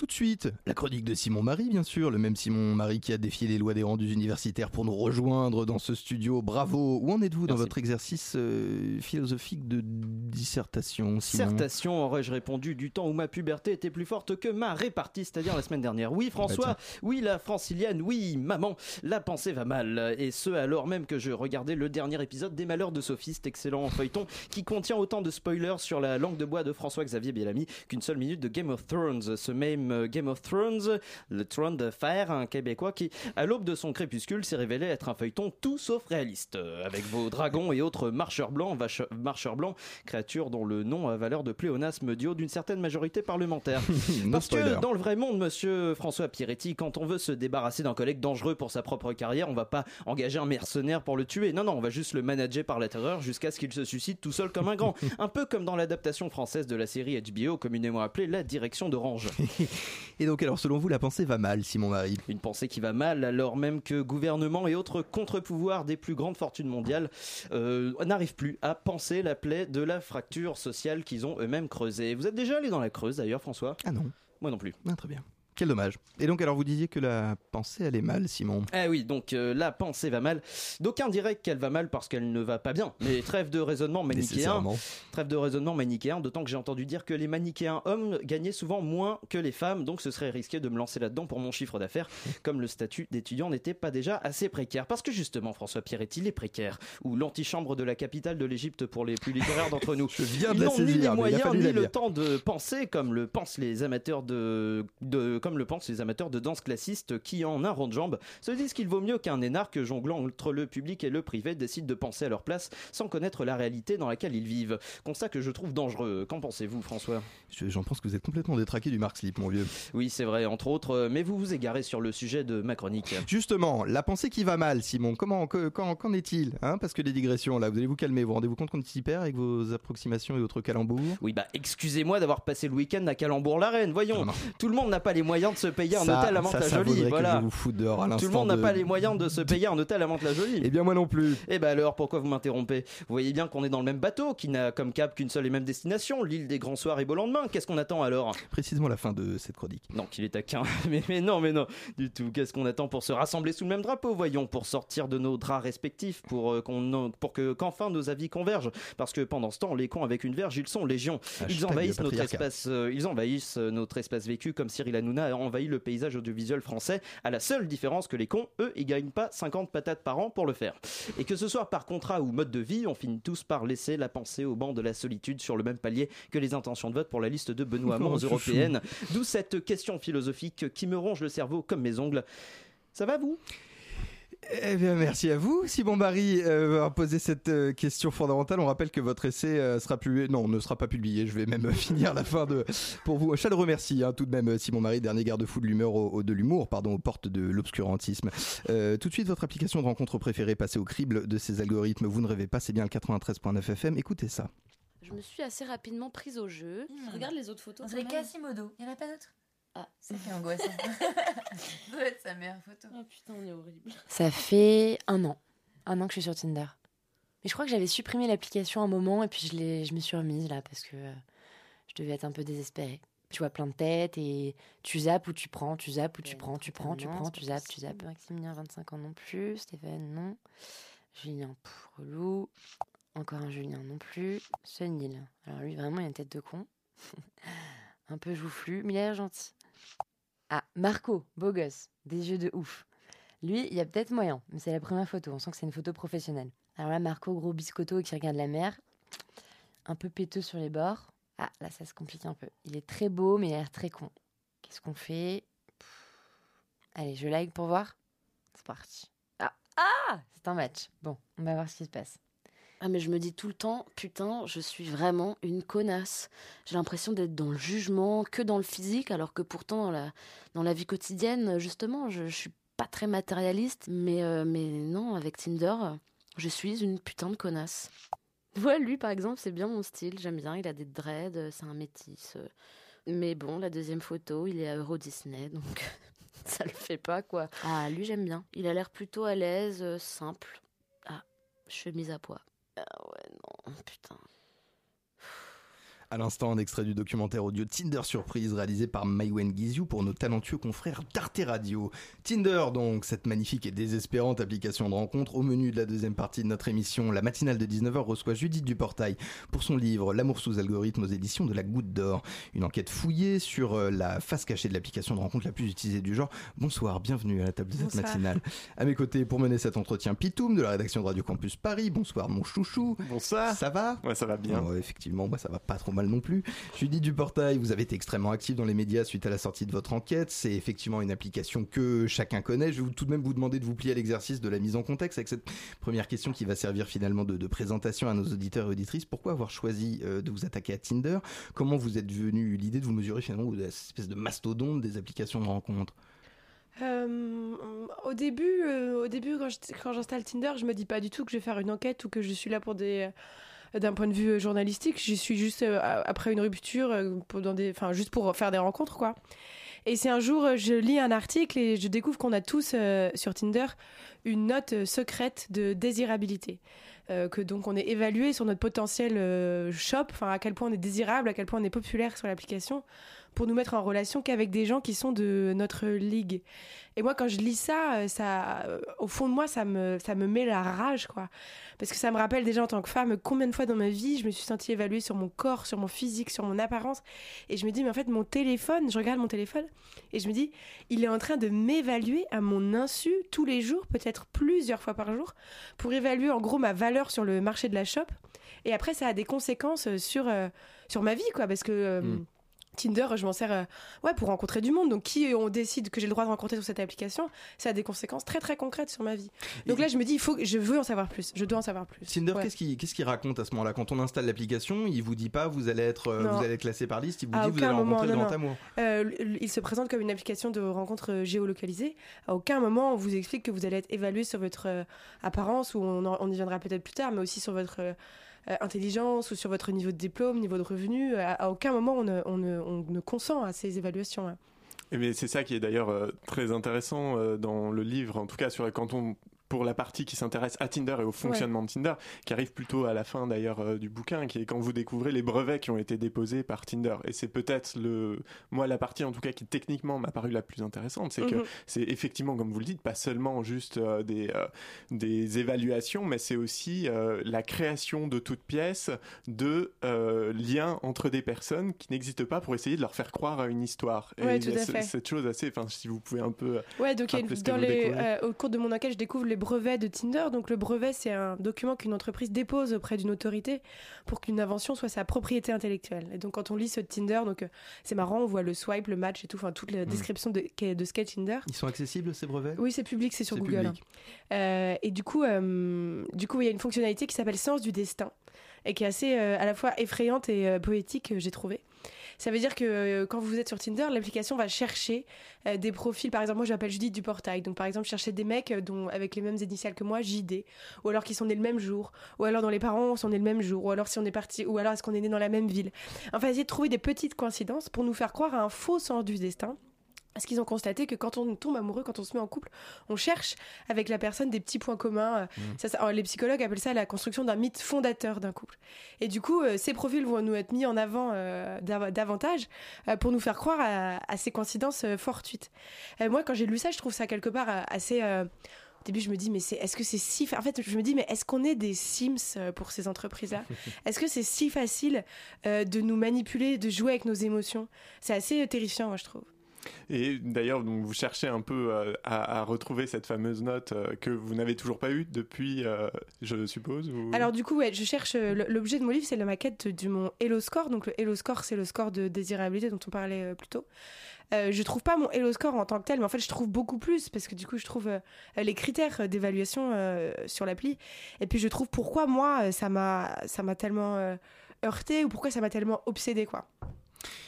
Tout de suite, la chronique de Simon Marie, bien sûr, le même Simon Marie qui a défié les lois des rendus universitaires pour nous rejoindre dans ce studio. Bravo. Où en êtes-vous dans votre exercice euh, philosophique de dissertation, Simon? Dissertation, aurais-je répondu du temps où ma puberté était plus forte que ma répartie, c'est-à-dire la semaine dernière. Oui, François, Bah, oui, la francilienne, oui, maman, la pensée va mal. Et ce, alors même que je regardais le dernier épisode des Malheurs de Sophie, cet excellent feuilleton qui contient autant de spoilers sur la langue de bois de François-Xavier Bellamy qu'une seule minute de Game of Thrones. Ce même euh, Game of Thrones, le trône de fer, un Québécois qui, à l'aube de son crépuscule, s'est révélé être un feuilleton tout sauf réaliste. Euh, Avec vos dragons et autres marcheurs blancs, vache- marcheurs blancs, créatures dont le nom a valeur de pléonasme du haut d'une certaine majorité parlementaire. No Parce que dans le vrai monde, monsieur François Piretti, quand on veut se débarrasser d'un collègue dangereux pour sa propre carrière, on va pas engager un mercenaire pour le tuer. Non, non, on va juste le manager par la terreur jusqu'à ce qu'il se suscite tout seul comme un grand. un peu comme dans l'adaptation française de la série HBO, communément appelée La Direction d'Orange. Et donc, alors, selon vous, la pensée va mal, Simon Marie Une pensée qui va mal alors même que gouvernement et autres contre-pouvoirs des plus grandes fortunes mondiales euh, n'arrivent plus à penser la plaie de la fracture sociale qu'ils ont eux-mêmes creusée. Vous êtes déjà allé dans la Creuse d'ailleurs, François? Ah non. Moi non plus. Ah, très bien. Quel dommage. Et donc, alors, vous disiez que la pensée allait mal, Simon Ah oui, donc euh, la pensée va mal. D'aucuns diraient qu'elle va mal parce qu'elle ne va pas bien. Mais trêve de raisonnement manichéen. Trêve de raisonnement manichéen, d'autant que j'ai entendu dire que les manichéens hommes gagnaient souvent moins que les femmes, donc ce serait risqué de me lancer là-dedans pour mon chiffre d'affaires, comme le statut d'étudiant n'était pas déjà assez précaire. Parce que justement, François Pierretti, les précaires, ou l'antichambre de la capitale de l'Égypte pour les plus littéraires d'entre nous, Je viens de ils n'ont ni les moyens ni le temps de penser comme le pensent les amateurs de, de comme le pensent les amateurs de danse classiste qui en un rond de jambe se disent qu'il vaut mieux qu'un énarque jonglant entre le public et le privé décide de penser à leur place sans connaître la réalité dans laquelle ils vivent. Constat que je trouve dangereux. Qu'en pensez-vous François? Je- J'en pense que vous êtes complètement détraqué du Mark Slip, mon vieux. Oui, c'est vrai entre autres, euh, mais vous vous égarez sur le sujet de ma chronique. Justement, la pensée qui va mal, Simon, comment, que- quand, qu'en est-il hein? Parce que les digressions, là, vous allez vous calmer, vous rendez-vous compte qu'on y perd avec vos approximations et autres calembours? Oui, bah excusez-moi d'avoir passé le week-end à Calembourg-la-Reine. Voyons, tout le monde n'a pas les moyens de se payer un hôtel à Mantes-la-Jolie. Voilà. je vous foute dehors à Tout le monde n'a pas les moyens de se payer un hôtel à Mantes-la-Jolie. Eh bien, moi non plus. Eh ben alors, pourquoi vous m'interrompez? Vous voyez bien qu'on est dans le même bateau, qui n'a comme cap qu'une seule et même destination, l'île des grands soirs et beau lendemain. Qu'est-ce qu'on attend alors? Précisément la fin de cette chronique. Non, qu'il est taquin. Mais, mais non, mais non, du tout. Qu'est-ce qu'on attend pour se rassembler sous le même drapeau Voyons, pour sortir de nos draps respectifs, pour, euh, qu'on, pour que qu'enfin nos avis convergent? Parce que pendant ce temps, les cons avec une verge, ils sont légion. Ils envahissent notre espace, euh, ils envahissent euh, notre espace vécu comme Cyril Hanouna cinéma a envahi le paysage audiovisuel français, à la seule différence que les cons, eux, ils gagnent pas 50 patates par an pour le faire. Et que ce soit par contrat ou mode de vie, on finit tous par laisser la pensée au banc de la solitude sur le même palier que les intentions de vote pour la liste de Benoît Hamon aux Oh, chouchou. européennes. D'où cette question philosophique qui me ronge le cerveau comme mes ongles. Ça va vous? Eh bien, merci à vous, Simon Barry, euh, d'avoir posé cette euh, question fondamentale. On rappelle que votre essai euh, sera publié, non, ne sera pas publié. Je vais même finir la fin de pour vous. Chaleureux merci, hein, tout de même, euh, Simon Barry, dernier garde-fou de l'humeur, au, au- de l'humour, pardon, aux portes de l'obscurantisme. Euh, tout de suite, votre application de rencontre préférée, passée au crible de ces algorithmes. Vous ne rêvez pas, c'est bien le 93.9 FM. Écoutez ça. Je me suis assez rapidement prise au jeu. Regarde les autres photos. On dirait quand même. Quasimodo. Il n'y en a pas d'autres? Ah, c'est qui est angoissant. Ça doit être sa meilleure photo. Oh putain, on est horrible. Ça fait un an. Un an que je suis sur Tinder. Mais je crois que j'avais supprimé l'application un moment et puis je, je me suis remise là parce que euh, je devais être un peu désespérée. Tu vois plein de têtes et tu zappes ou tu prends, tu zappes ou tu prends, tu prends, tu prends, tu zappes, tu zappes. Maximilien, 25 ans non plus. Stéphane, non. Julien, pff, relou. Encore un Julien non plus. Sunil. Alors lui, vraiment, il a une tête de con. un peu joufflu, mais il a l'air gentil. Marco, beau gosse, des yeux de ouf. Lui, il y a peut-être moyen, mais c'est la première photo. On sent que c'est une photo professionnelle. Alors là, Marco, gros biscotto qui regarde la mer, un peu péteux sur les bords. Ah, là, ça se complique un peu. Il est très beau, mais il a l'air très con. Qu'est-ce qu'on fait? Allez, je like pour voir. C'est parti. Ah, ah C'est un match. Bon, on va voir ce qui se passe. Ah mais je me dis tout le temps, putain, je suis vraiment une connasse. J'ai l'impression d'être dans le jugement, que dans le physique, alors que pourtant dans la, dans la vie quotidienne, justement, je, je suis pas très matérialiste. Mais, euh, mais non, avec Tinder, je suis une putain de connasse. Ouais, lui par exemple, c'est bien mon style, j'aime bien, il a des dreads, c'est un métis. euh. Mais bon, la deuxième photo, il est à Euro Disney, donc ça le fait pas quoi. Ah, lui j'aime bien, il a l'air plutôt à l'aise, euh, simple. Ah, chemise à poids. Non, putain. À l'instant, un extrait du documentaire audio Tinder Surprise réalisé par Maïwen Guizou pour nos talentueux confrères d'Arte Radio. Tinder, donc, cette magnifique et désespérante application de rencontre. Au menu de la deuxième partie de notre émission, la matinale de 19h reçoit Judith Duportail pour son livre L'amour sous algorithme aux éditions de la Goutte d'Or. Une enquête fouillée sur euh, la face cachée de l'application de rencontre la plus utilisée du genre. Bonsoir, bienvenue à la table de cette Bonsoir. matinale. À mes côtés, pour mener cet entretien, Pitoum de la rédaction de Radio Campus Paris. Bonsoir, mon chouchou. Bonsoir. Ça va? Ouais, ça va bien. Ouais, effectivement, moi ça va pas trop mal non plus. Judith Duportail, vous avez été extrêmement actif dans les médias suite à la sortie de votre enquête. C'est effectivement une application que chacun connaît. Je vais tout de même vous demander de vous plier à l'exercice de la mise en contexte avec cette première question qui va servir finalement de, présentation à nos auditeurs et auditrices. Pourquoi avoir choisi euh, de vous attaquer à Tinder? Comment vous êtes venu l'idée de vous mesurer finalement à cette espèce de mastodonte des applications de rencontre Euh, au début, euh, au début quand j'installe Tinder, je me dis pas du tout que je vais faire une enquête ou que je suis là pour des d'un point de vue euh, journalistique. Je suis juste euh, après une rupture, euh, des, enfin juste pour faire des rencontres quoi. Et c'est un jour, je lis un article et je découvre qu'on a tous sur Tinder une note secrète de désirabilité. Que donc on est évalué sur notre potentiel shop, à quel point on est désirable, à quel point on est populaire sur l'application, pour nous mettre en relation qu'avec des gens qui sont de notre ligue. Et moi, quand je lis ça, euh, ça, euh, au fond de moi, ça me, ça me met la rage, quoi. Parce que ça me rappelle déjà en tant que femme combien de fois dans ma vie je me suis sentie évaluée sur mon corps, sur mon physique, sur mon apparence. Et je me dis, mais en fait, mon téléphone, je regarde mon téléphone et je me dis, il est en train de m'évaluer à mon insu tous les jours, peut-être plusieurs fois par jour, pour évaluer en gros ma valeur sur le marché de la shop. Et après, ça a des conséquences euh, sur, sur ma vie, quoi. Parce que. euh, Mm. Tinder, je m'en sers euh, ouais, pour rencontrer du monde. Donc, qui on décide que j'ai le droit de rencontrer sur cette application, ça a des conséquences très très concrètes sur ma vie. Donc là, je me dis, il faut, je veux en savoir plus. Je dois en savoir plus. Tinder, Ouais. qu'est-ce qu'il raconte à ce moment-là? Quand on installe l'application, il vous dit pas vous allez être, euh, vous allez être classé par liste, il vous À dit vous allez moment, rencontrer le non, grand amour. Euh, il se présente comme une application de rencontre euh, géolocalisée. À aucun moment on vous explique que vous allez être évalué sur votre apparence, ou on, en- on y viendra peut-être plus tard, mais aussi sur votre intelligence ou sur votre niveau de diplôme, niveau de revenu. À, à aucun moment on ne, on ne- on ne consent à ces évaluations. mais c'est ça qui est d'ailleurs euh, très intéressant euh, dans le livre, en tout cas sur quand on pour la partie qui s'intéresse à Tinder et au fonctionnement de Tinder, qui arrive plutôt à la fin d'ailleurs euh, du bouquin, qui est quand vous découvrez les brevets qui ont été déposés par Tinder. Et c'est peut-être le, moi la partie en tout cas qui techniquement m'a paru la plus intéressante, c'est que Mhm. c'est effectivement comme vous le dites, pas seulement juste euh, des euh, des évaluations, mais c'est aussi la création de toutes pièces de liens entre des personnes qui n'existent pas pour essayer de leur faire croire à une histoire. Ouais, y tout a à fait. cette chose assez, enfin si vous pouvez un peu Ouais, donc dans les, au cours de mon enquête, je découvre les brevets de Tinder. Donc le brevet, c'est un document qu'une entreprise dépose auprès d'une autorité pour qu'une invention soit sa propriété intellectuelle. Et donc quand on lit ce Tinder, donc euh, c'est marrant, on voit le swipe, le match et tout, enfin toute la description de, de ce qu'est Tinder. Ils sont accessibles ces brevets? Oui, c'est public, c'est sur Google. hein. Euh, et du coup, euh, du coup, il y a une fonctionnalité qui s'appelle Sens du destin et qui est assez euh, à la fois effrayante et poétique, j'ai trouvé. Ça veut dire que euh, quand vous êtes sur Tinder, l'application va chercher euh, des profils. Par exemple, moi, je m'appelle Judith du Portail. Donc, par exemple, chercher des mecs euh, dont, avec les mêmes initiales que moi, JD. Ou alors qui sont nés le même jour. Ou alors dont les parents sont nés le même jour. Ou alors si on est parti. Ou alors est-ce qu'on est né dans la même ville? Enfin, essayer de trouver des petites coïncidences pour nous faire croire à un faux sens du destin. Parce qu'ils ont constaté que quand on tombe amoureux, quand on se met en couple, on cherche avec la personne des petits points communs. Euh, Ça, ça- alors, les psychologues appellent ça la construction d'un mythe fondateur d'un couple. Et du coup, euh, ces profils vont nous être mis en avant euh, dav- davantage euh, pour nous faire croire à, à ces coïncidences fortuites. Moi, quand j'ai lu ça, je trouve ça quelque part assez. au début, je me dis, mais c'est, est-ce que c'est si. En fait, je me dis, mais est-ce qu'on est des Sims pour ces entreprises-là? Est-ce que c'est si facile de nous manipuler, de jouer avec nos émotions? C'est assez terrifiant, moi, je trouve. Et d'ailleurs, vous cherchez un peu euh, à, retrouver cette fameuse note euh, que vous n'avez toujours pas eue depuis, euh, je suppose. Alors du coup, ouais, je cherche l'objet de mon livre, c'est la maquette de mon Hello Score. Donc le Hello Score, c'est le score de désirabilité dont on parlait plus tôt. Je trouve pas mon Hello Score en tant que tel, mais en fait, je trouve beaucoup plus parce que du coup, je trouve les critères d'évaluation sur l'appli. Et puis, je trouve pourquoi moi, ça m'a, ça m'a tellement heurté ou pourquoi ça m'a tellement obsédé, quoi.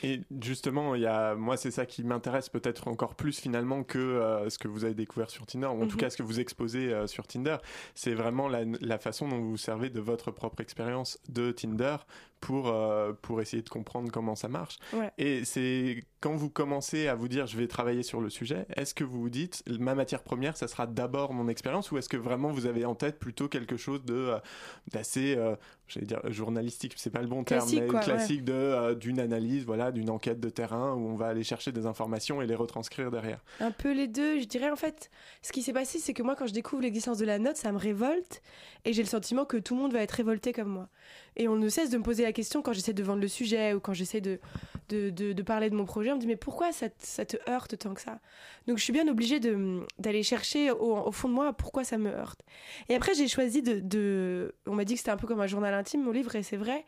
Et justement, il y a, moi, c'est ça qui m'intéresse peut-être encore plus finalement que euh, ce que vous avez découvert sur Tinder, ou en tout Mhm. cas ce que vous exposez euh, sur Tinder. C'est vraiment la, la façon dont vous vous servez de votre propre expérience de Tinder pour, euh, pour essayer de comprendre comment ça marche. Ouais. Et c'est quand vous commencez à vous dire je vais travailler sur le sujet, est-ce que vous vous dites ma matière première, ça sera d'abord mon expérience ou est-ce que vraiment vous avez en tête plutôt quelque chose de euh, d'assez, euh, j'allais dire journalistique, c'est pas le bon Classique, terme, mais quoi, classique de euh, d'une analyse, voilà, d'une enquête de terrain où on va aller chercher des informations et les retranscrire derrière. Un peu les deux, je dirais en fait. Ce qui s'est passé, c'est que moi, quand je découvre l'existence de la note, ça me révolte et j'ai le sentiment que tout le monde va être révolté comme moi. Et on ne cesse de me poser la question quand j'essaie de vendre le sujet ou quand j'essaie de, de, de- de parler de mon projet. On me dit, mais pourquoi ça, te- ça te heurte tant que ça? Donc je suis bien obligée d'aller chercher au, au fond de moi pourquoi ça me heurte. Et après, j'ai choisi de, de- On m'a dit que c'était un peu comme un journal intime, mon livre, et c'est vrai.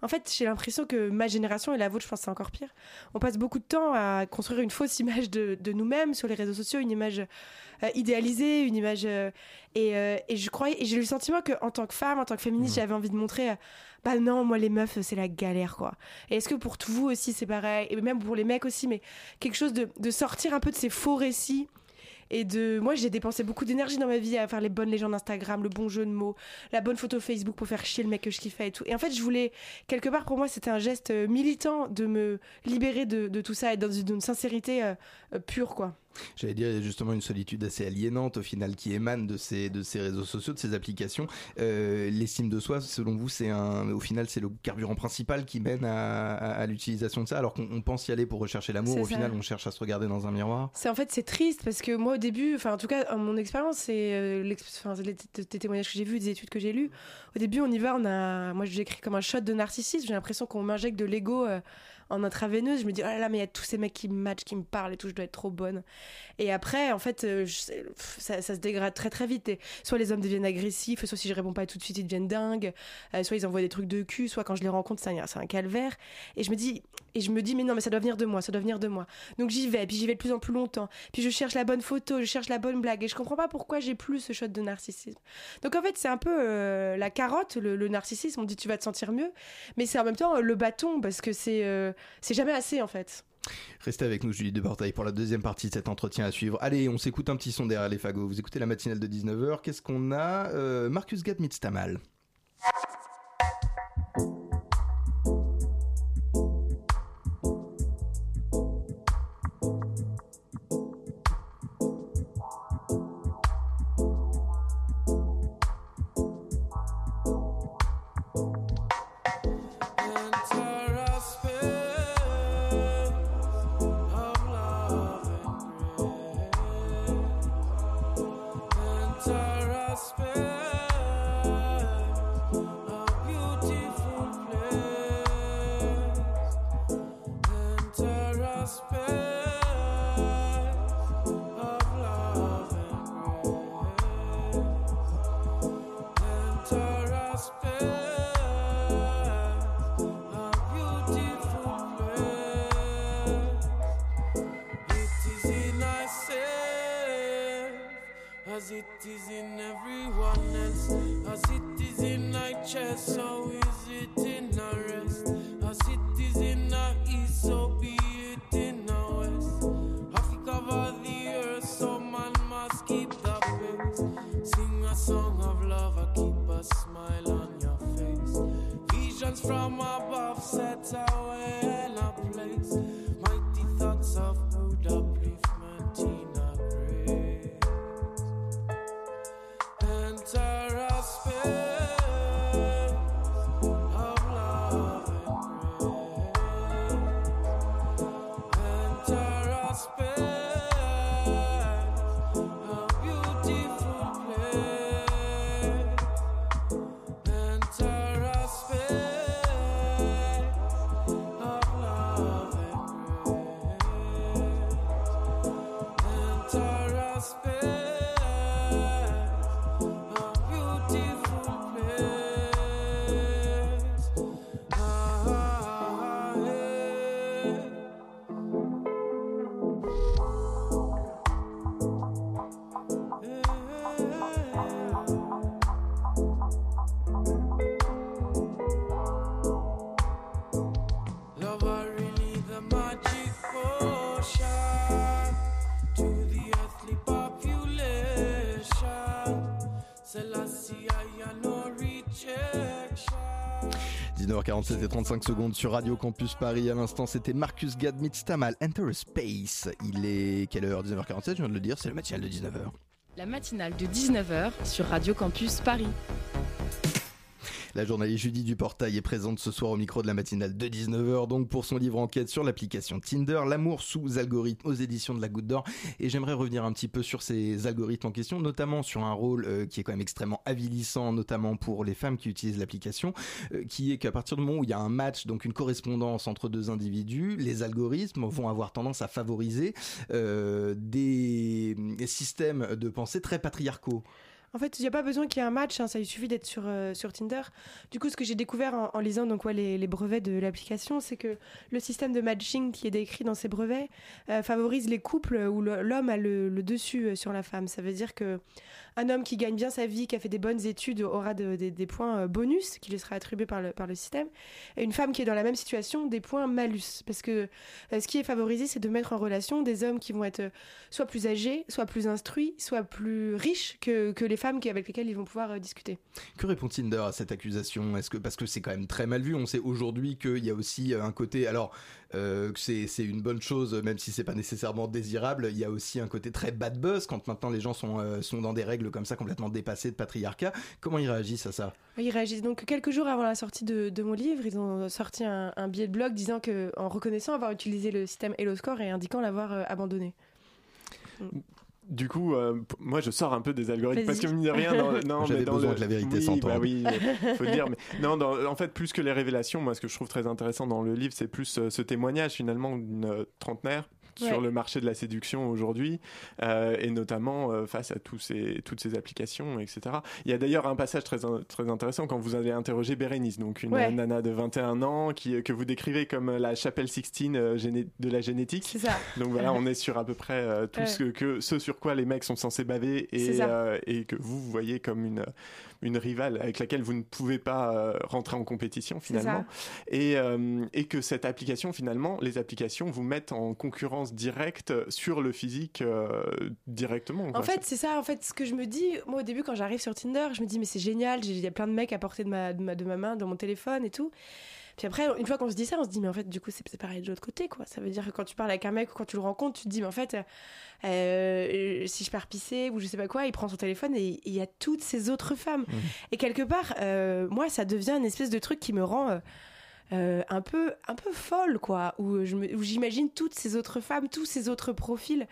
En fait, j'ai l'impression que ma génération et la vôtre, je pense c'est encore pire. On passe beaucoup de temps à construire une fausse image de, de nous-mêmes sur les réseaux sociaux, une image euh, idéalisée, une image. euh, et, euh, et je croyais, et j'ai eu le sentiment que en tant que femme, en tant que féministe, j'avais envie de montrer, bah non, moi les meufs, c'est la galère quoi. Et est-ce que pour vous aussi c'est pareil, et même pour les mecs aussi, mais quelque chose de, de sortir un peu de ces faux récits. Et de moi, j'ai dépensé beaucoup d'énergie dans ma vie à faire les bonnes légendes Instagram, le bon jeu de mots, la bonne photo Facebook pour faire chier le mec que je kiffais et tout. Et en fait, je voulais quelque part pour moi, c'était un geste euh, militant de me libérer de, tout ça et dans une, sincérité euh, euh, pure quoi. J'allais dire, justement une solitude assez aliénante au final qui émane de ces, de ces réseaux sociaux, de ces applications. Euh, L'estime de soi, selon vous, c'est un, au final, c'est le carburant principal qui mène à, à- à l'utilisation de ça, alors qu'on on pense y aller pour rechercher l'amour. Au ça. final, on cherche à se regarder dans un miroir. C'est en fait c'est triste parce que moi au début, enfin en tout cas mon expérience c'est euh, enfin, les, témoignages que j'ai vus, des études que j'ai lues. Au début on y va, on a, moi j'écris comme un shot de narcissisme. J'ai l'impression qu'on m'injecte de l'ego euh, en intraveineuse. Je me dis oh là là mais il y a tous ces mecs qui me matchent, qui me parlent et tout, je dois être trop bonne. Et après en fait euh, ça, se dégrade très très vite. Soit les hommes deviennent agressifs, soit si je réponds pas tout de suite ils deviennent dingues, Euh, soit ils envoient des trucs de cul, soit quand je les rencontre c'est un, un calvaire. Et je me dis et je me dis mais non mais ça doit venir de moi, ça doit venir de moi. Donc j'y vais, puis j'y vais de plus en plus longtemps. Puis je cherche la bonne photo, je cherche la bonne blague et je comprends pas pourquoi j'ai plus ce shot de narcissisme. Donc en fait c'est un peu euh, la carotte, le, le narcissisme. On dit tu vas te sentir mieux, mais c'est en même temps le bâton parce que c'est c'est jamais assez en fait. Restez avec nous, Julie de Portail, pour la deuxième partie de cet entretien à suivre. Allez, on s'écoute un petit son derrière les fagots. Vous écoutez la matinale de 19h. Qu'est-ce qu'on a? Euh, Marcus Gatt Mitstamal. 19h47 et 35 secondes sur Radio Campus Paris. À l'instant, c'était Marcus Gad Mitstamal, Enter a Space. Il est quelle heure? 19h47, je viens de le dire, c'est le matinal de 19h. La matinale de 19h sur Radio Campus Paris. La journaliste Judy Duportail est présente ce soir au micro de la matinale de 19h, donc pour son livre enquête sur l'application Tinder, l'amour sous algorithme aux éditions de la Goutte d'Or. Et j'aimerais revenir un petit peu sur ces algorithmes en question, notamment sur un rôle euh, qui est quand même extrêmement avilissant, notamment pour les femmes qui utilisent l'application, euh, qui est qu'à partir du moment où il y a un match, donc une correspondance entre deux individus, les algorithmes vont avoir tendance à favoriser euh, des systèmes de pensée très patriarcaux. En fait, il n'y a pas besoin qu'il y ait un match, hein, ça il suffit d'être sur, euh, sur Tinder. Du coup, ce que j'ai découvert en, lisant donc, ouais, les, brevets de l'application, c'est que le système de matching qui est décrit dans ces brevets euh, favorise les couples où l'homme a le, dessus euh, sur la femme. Ça veut dire que un homme qui gagne bien sa vie, qui a fait des bonnes études, aura de- des- points bonus qui lui sera attribués par le, par le système. Et une femme qui est dans la même situation, des points malus. Parce que ce qui est favorisé, c'est de mettre en relation des hommes qui vont être soit plus âgés, soit plus instruits, soit plus riches que, que les femmes qui, avec lesquelles ils vont pouvoir euh, discuter. Que répond Tinder à cette accusation? Est-ce que parce que c'est quand même très mal vu, on sait aujourd'hui qu'il y a aussi euh, un côté, alors euh, que c'est c'est une bonne chose, même si c'est pas nécessairement désirable. Il y a aussi un côté très bad buzz quand maintenant les gens sont euh, sont dans des règles comme ça complètement dépassées de patriarcat. Comment ils réagissent à ça? Ils réagissent donc quelques jours avant la sortie de, de mon livre, ils ont sorti un, un billet de blog disant que, en reconnaissant avoir utilisé le système Hello Score et indiquant l'avoir euh, abandonné. Du coup, euh, moi je sors un peu des algorithmes parce que mine de rien, dans, non, J'avais mais dans besoin le- que la vérité oui, s'entende. Bah oui, faut le dire. Mais non, dans- en fait, plus que les révélations, moi ce que je trouve très intéressant dans le livre, c'est plus euh, ce témoignage finalement d'une euh, trentenaire sur le marché de la séduction aujourd'hui euh, et notamment euh, face à tous ces, toutes ces applications, etc. Il y a d'ailleurs un passage très, in- très intéressant quand vous avez interrogé Bérénice, donc une Ouais. euh, nana de 21 ans qui, que vous décrivez comme la chapelle Sixtine euh, de la génétique. C'est ça. Donc voilà, on est sur à peu près euh, tout ce, que, que- ce sur quoi les mecs sont censés baver et, euh, que vous, vous voyez comme une, une rivale avec laquelle vous ne pouvez pas euh, rentrer en compétition finalement. Et, euh, et que cette application, finalement, les applications vous mettent en concurrence directe sur le physique euh, directement. En fait, c'est ça. En fait, ce que je me dis, moi, au début, quand j'arrive sur Tinder, je me dis, mais c'est génial, il y a plein de mecs à portée de ma, de ma, de ma main dans mon téléphone et tout. Puis après, une fois qu'on se dit ça, on se dit, mais en fait, du coup, c'est pareil de l'autre côté, quoi. Ça veut dire que quand tu parles avec un mec ou quand tu le rencontres, tu te dis, mais en fait, euh, si je pars pisser ou je sais pas quoi, il prend son téléphone et il y a toutes ces autres femmes. Et quelque part, euh, moi, ça devient une espèce de truc qui me rend. Euh, un peu un peu folle quoi où je me- où j'imagine toutes ces autres femmes tous ces autres profils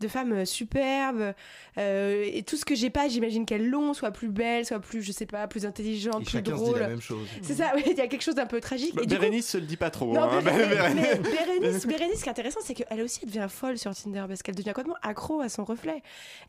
de femmes euh, superbes euh, et tout ce que j'ai pas j'imagine qu'elles l'ont soit plus belles soit plus je sais pas plus intelligentes Et plus chacun se dit drôles la même chose. c'est ça il y a quelque chose d'un peu tragique Bah, et du coup- Bérénice se le dit pas trop. non, hein. Bé- Bérénice- mais Bérénice, Bérénice, ce qui est intéressant, c'est qu'elle aussi elle devient folle sur Tinder parce qu'elle devient complètement accro à son reflet.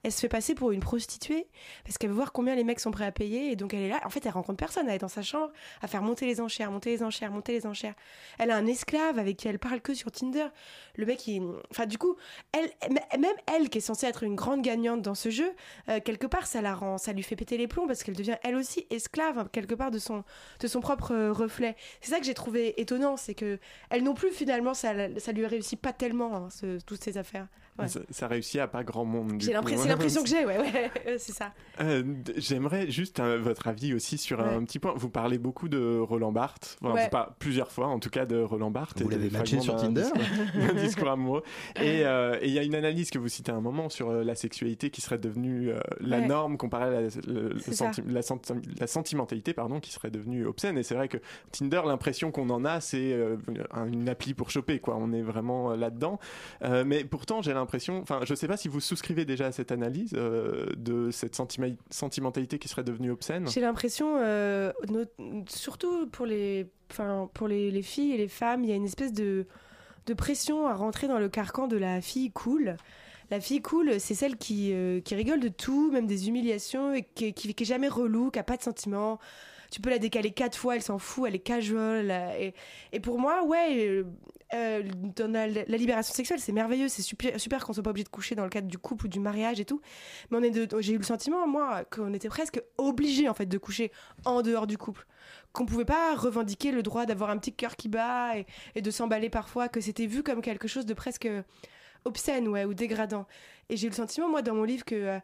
Elle se fait passer pour une prostituée parce qu'elle veut voir combien les mecs sont prêts à payer et donc elle est là. En fait, elle rencontre personne. Elle est dans sa chambre à faire monter les enchères, monter les enchères, monter les enchères. Elle a un esclave avec qui elle parle que sur Tinder. Le mec, il... enfin, du coup, elle, même elle qui est censée être une grande gagnante dans ce jeu, euh, quelque part, ça la rend, ça lui fait péter les plombs parce qu'elle devient elle aussi esclave quelque part de son, de son propre euh, reflet. C'est ça que j'ai trouvé étonnant, c'est que elle non plus finalement, ça, ça lui réussit pas tellement hein, toutes ces affaires. Ouais. Ça, ça réussit à pas grand monde. J'ai coup. l'impression, c'est l'impression que j'ai, ouais, ouais, c'est ça. Euh, J'aimerais juste euh, votre avis aussi sur un petit point. Vous parlez beaucoup de Roland Barthes, enfin, Ouais. vous par- plusieurs fois en tout cas de Roland Barthes. Vous et l'avez des matché fragments sur Tinder discours- d'un discours amoureux. Et euh, et il y a une analyse que vous citez à un moment sur euh, la sexualité qui serait devenue euh, la Ouais. norme comparée à la, le- le C'est ça. senti- la, senti- la sentimentalité pardon, qui serait devenue obscène. Et c'est vrai que Tinder, l'impression qu'on en a, c'est euh, un- une appli pour choper. Quoi. On est vraiment euh, là-dedans. Euh, mais pourtant, j'ai l'impression, enfin, je sais pas si vous souscrivez déjà à cette analyse euh, de cette sentimentalité qui serait devenue obscène. J'ai l'impression, euh, surtout pour les, filles et les femmes, il y a une espèce de, pression à rentrer dans le carcan de la fille cool. La fille cool, c'est celle qui, euh, rigole de tout, même des humiliations, et qui, qui, est jamais relou, qui a pas de sentiments. Tu peux la décaler quatre fois, elle s'en fout, elle est casual. et pour moi, ouais, euh, la, libération sexuelle, c'est merveilleux, c'est super, super qu'on soit pas obligé de coucher dans le cadre du couple ou du mariage et tout. Mais on est j'ai eu le sentiment, moi, qu'on était presque obligé en fait de coucher en dehors du couple. Qu'on pouvait pas revendiquer le droit d'avoir un petit cœur qui bat et, de s'emballer parfois, que c'était vu comme quelque chose de presque obscène ou dégradant. Et j'ai eu le sentiment, moi, dans mon livre, que euh,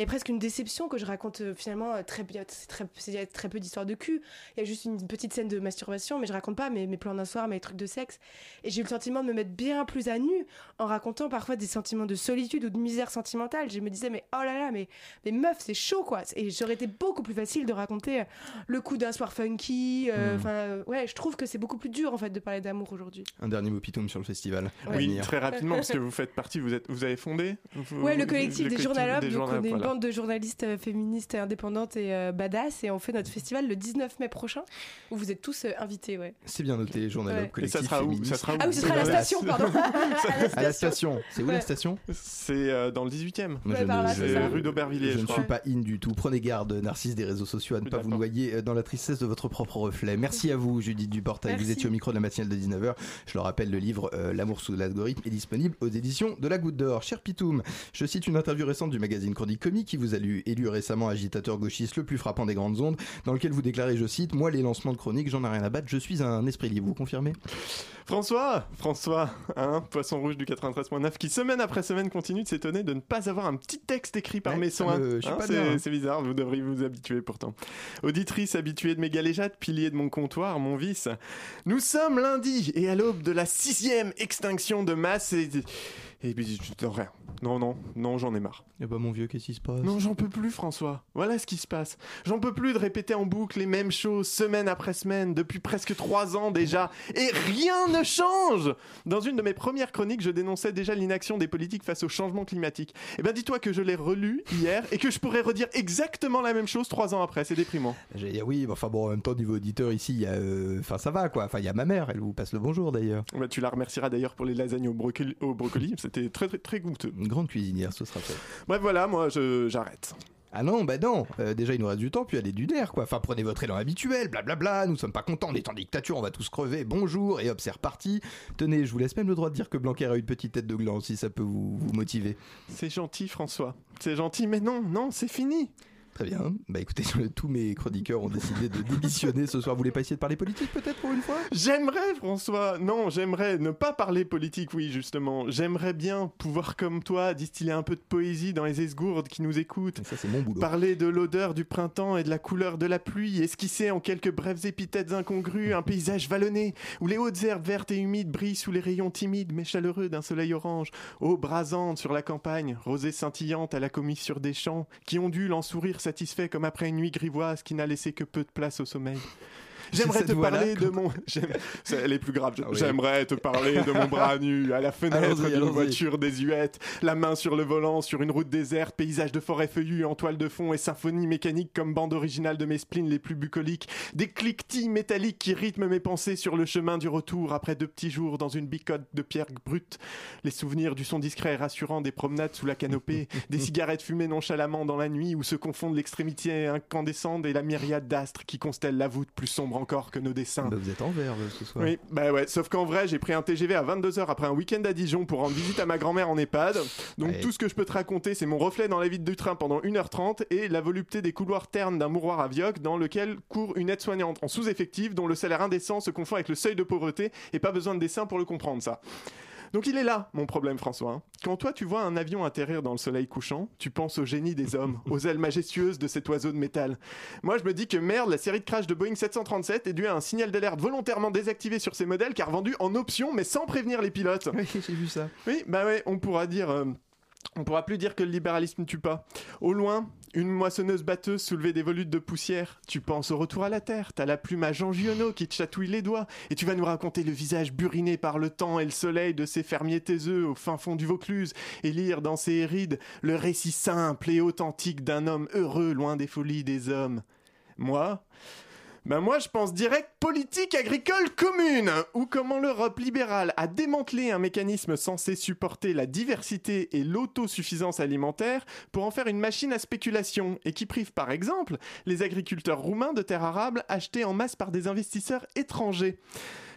il y avait presque une déception que je raconte euh, finalement euh, très bien. C'est très, c'est- il y a très peu d'histoires de cul. Il y a juste une petite scène de masturbation, mais je raconte pas mes, mes plans d'un soir, mes trucs de sexe. Et j'ai eu le sentiment de me mettre bien plus à nu en racontant parfois des sentiments de solitude ou de misère sentimentale. Je me disais, mais oh là là, mais, mais meuf, c'est chaud quoi. Et j'aurais été beaucoup plus facile de raconter euh, le coup d'un soir funky. euh, Mm. Enfin, euh, ouais, je trouve que c'est beaucoup plus dur en fait de parler d'amour aujourd'hui. Un dernier mot pitoum sur le festival. Oui, très rapidement, parce que vous faites partie, vous, êtes, vous avez fondé vous- Ouais, le vous- collectif des journalopes, des donc on journalopes, est une voilà. Bande de journalistes euh, féministes, euh, indépendantes et euh, badass, et on fait notre festival le 19 mai prochain, où vous êtes tous euh, invités, ouais. C'est bien noté, journalope, Ouais. collectif Et ça sera où. Ça sera où Ah oui, ce sera à la station, pardon. À la station. C'est où la station C'est euh, dans le 18e. Moi, Ouais, je par ne- là, je- c'est rue d'Aubervilliers, Je je ne suis pas in du tout. Prenez garde, narcisse des réseaux sociaux, à ne pas vous noyer dans la tristesse de votre propre reflet. Merci à vous, Judith Duportail. Vous étiez au micro de la matinale de 19h. Je le rappelle, le livre euh, L'amour sous l'algorithme est disponible aux éditions de la Goutte d'Or. Cher Pitoum, je cite une interview récente du magazine Chronique Comique qui vous a lu, élu récemment agitateur gauchiste le plus frappant des grandes ondes, dans lequel vous déclarez, je cite, Moi, les lancements de chroniques, j'en ai rien à battre, je suis un esprit libre. Vous confirmez François, François, hein, poisson rouge du 93.9, qui semaine après semaine continue de s'étonner de ne pas avoir un petit texte écrit par Ouais, mes soins. me- Hein, c'est, hein. bizarre, vous devriez vous habituer pourtant. Auditrice habituée de mes galéjades, pilier de mon comptoir, mon vice. Nous sommes lundi et à l'aube de la sixième extinction de masse et... Et puis, je- non. Non, non, non, j'en ai marre. Eh bah, mon vieux, qu'est-ce qui se passe? Non, j'en peux plus, François. Voilà ce qui se passe. J'en peux plus de répéter en boucle les mêmes choses semaine après semaine depuis presque trois ans déjà. Et rien ne change Dans une de mes premières chroniques, je dénonçais déjà l'inaction des politiques face au changement climatique. Eh ben, dis-toi que je l'ai relu hier et que je pourrais redire exactement la même chose trois ans après. C'est déprimant. J'allais dire oui, mais enfin bon, en même temps, niveau auditeur, ici, il y a. euh, Enfin, ça va quoi. Enfin, il y a ma mère, elle vous passe le bonjour d'ailleurs. Bah, tu la remercieras d'ailleurs pour les lasagnes au brocoli. Au brocoli. C'était très, très, très goûteux. Une grande cuisinière, ce sera fait. Bref, voilà, moi, je- j'arrête. Ah non, bah non, Euh, déjà il nous reste du temps, puis aller du nerf quoi. Enfin, prenez votre élan habituel, blablabla, nous sommes pas contents, on est en dictature, on va tous crever, bonjour, et hop, c'est reparti. Tenez, je vous laisse même le droit de dire que Blanquer a une petite tête de gland si ça peut vous, vous motiver. C'est gentil, François. C'est gentil, mais non, non, c'est fini. Très bien, bah écoutez, tous mes chroniqueurs ont décidé de démissionner ce soir. Vous voulez pas essayer de parler politique peut-être pour une fois? J'aimerais, François, non, j'aimerais ne pas parler politique, oui, justement. J'aimerais bien pouvoir, comme toi, distiller un peu de poésie dans les esgourdes qui nous écoutent. Ça, c'est mon boulot. Parler de l'odeur du printemps et de la couleur de la pluie, esquisser en quelques brèves épithètes incongrues un paysage vallonné où les hautes herbes vertes et humides brillent sous les rayons timides mais chaleureux d'un soleil orange, eau brasante sur la campagne, rosée scintillante à la commissure des champs, qui ondule en sourire satisfait comme après une nuit grivoise qui n'a laissé que peu de place au sommeil. J'aimerais te parler de mon. Elle est plus grave. Ah. J'aimerais te parler de mon bras nu à la fenêtre d'une voiture désuète, la main sur le volant, sur une route déserte, paysage de forêt feuillue en toile de fond et symphonie mécanique comme bande originale de mes spleens les plus bucoliques, des cliquetis métalliques qui rythment mes pensées sur le chemin du retour après deux petits jours dans une bicoque de pierre brute, les souvenirs du son discret et rassurant des promenades sous la canopée, des cigarettes fumées nonchalamment dans la nuit où se confondent l'extrémité incandescente et la myriade d'astres qui constellent la voûte plus sombre encore que nos dessins. Bah, vous êtes en verve ce soir. Oui, bah ouais, sauf qu'en vrai, j'ai pris un TGV à 22h après un week-end à Dijon pour rendre visite à ma grand-mère en EHPAD. Donc Ouais. tout ce que je peux te raconter, c'est mon reflet dans la vide du train pendant 1h30 et la volupté des couloirs ternes d'un mouroir à Vioque dans lequel court une aide-soignante en sous-effectif dont le salaire indécent se confond avec le seuil de pauvreté et pas besoin de dessin pour le comprendre ça. Donc il est là, mon problème, François. hein. Quand toi, tu vois un avion atterrir dans le soleil couchant, tu penses au génie des hommes, aux ailes majestueuses de cet oiseau de métal. Moi, je me dis que merde, la série de crash de Boeing 737 est due à un signal d'alerte volontairement désactivé sur ces modèles car vendu en option, mais sans prévenir les pilotes. Oui, j'ai vu ça. Oui, bah ouais, on pourra dire. euh, on pourra plus dire que le libéralisme ne tue pas. Au loin, une moissonneuse batteuse soulevait des volutes de poussière. Tu penses au retour à la terre. T'as la plume à Jean Giono qui te chatouille les doigts. Et tu vas nous raconter le visage buriné par le temps et le soleil de ces fermiers taiseux au fin fond du Vaucluse. Et lire dans ses rides le récit simple et authentique d'un homme heureux loin des folies des hommes. Moi, ben moi, je pense direct politique agricole commune, ou comment l'Europe libérale a démantelé un mécanisme censé supporter la diversité et l'autosuffisance alimentaire pour en faire une machine à spéculation, et qui prive par exemple les agriculteurs roumains de terres arables achetées en masse par des investisseurs étrangers.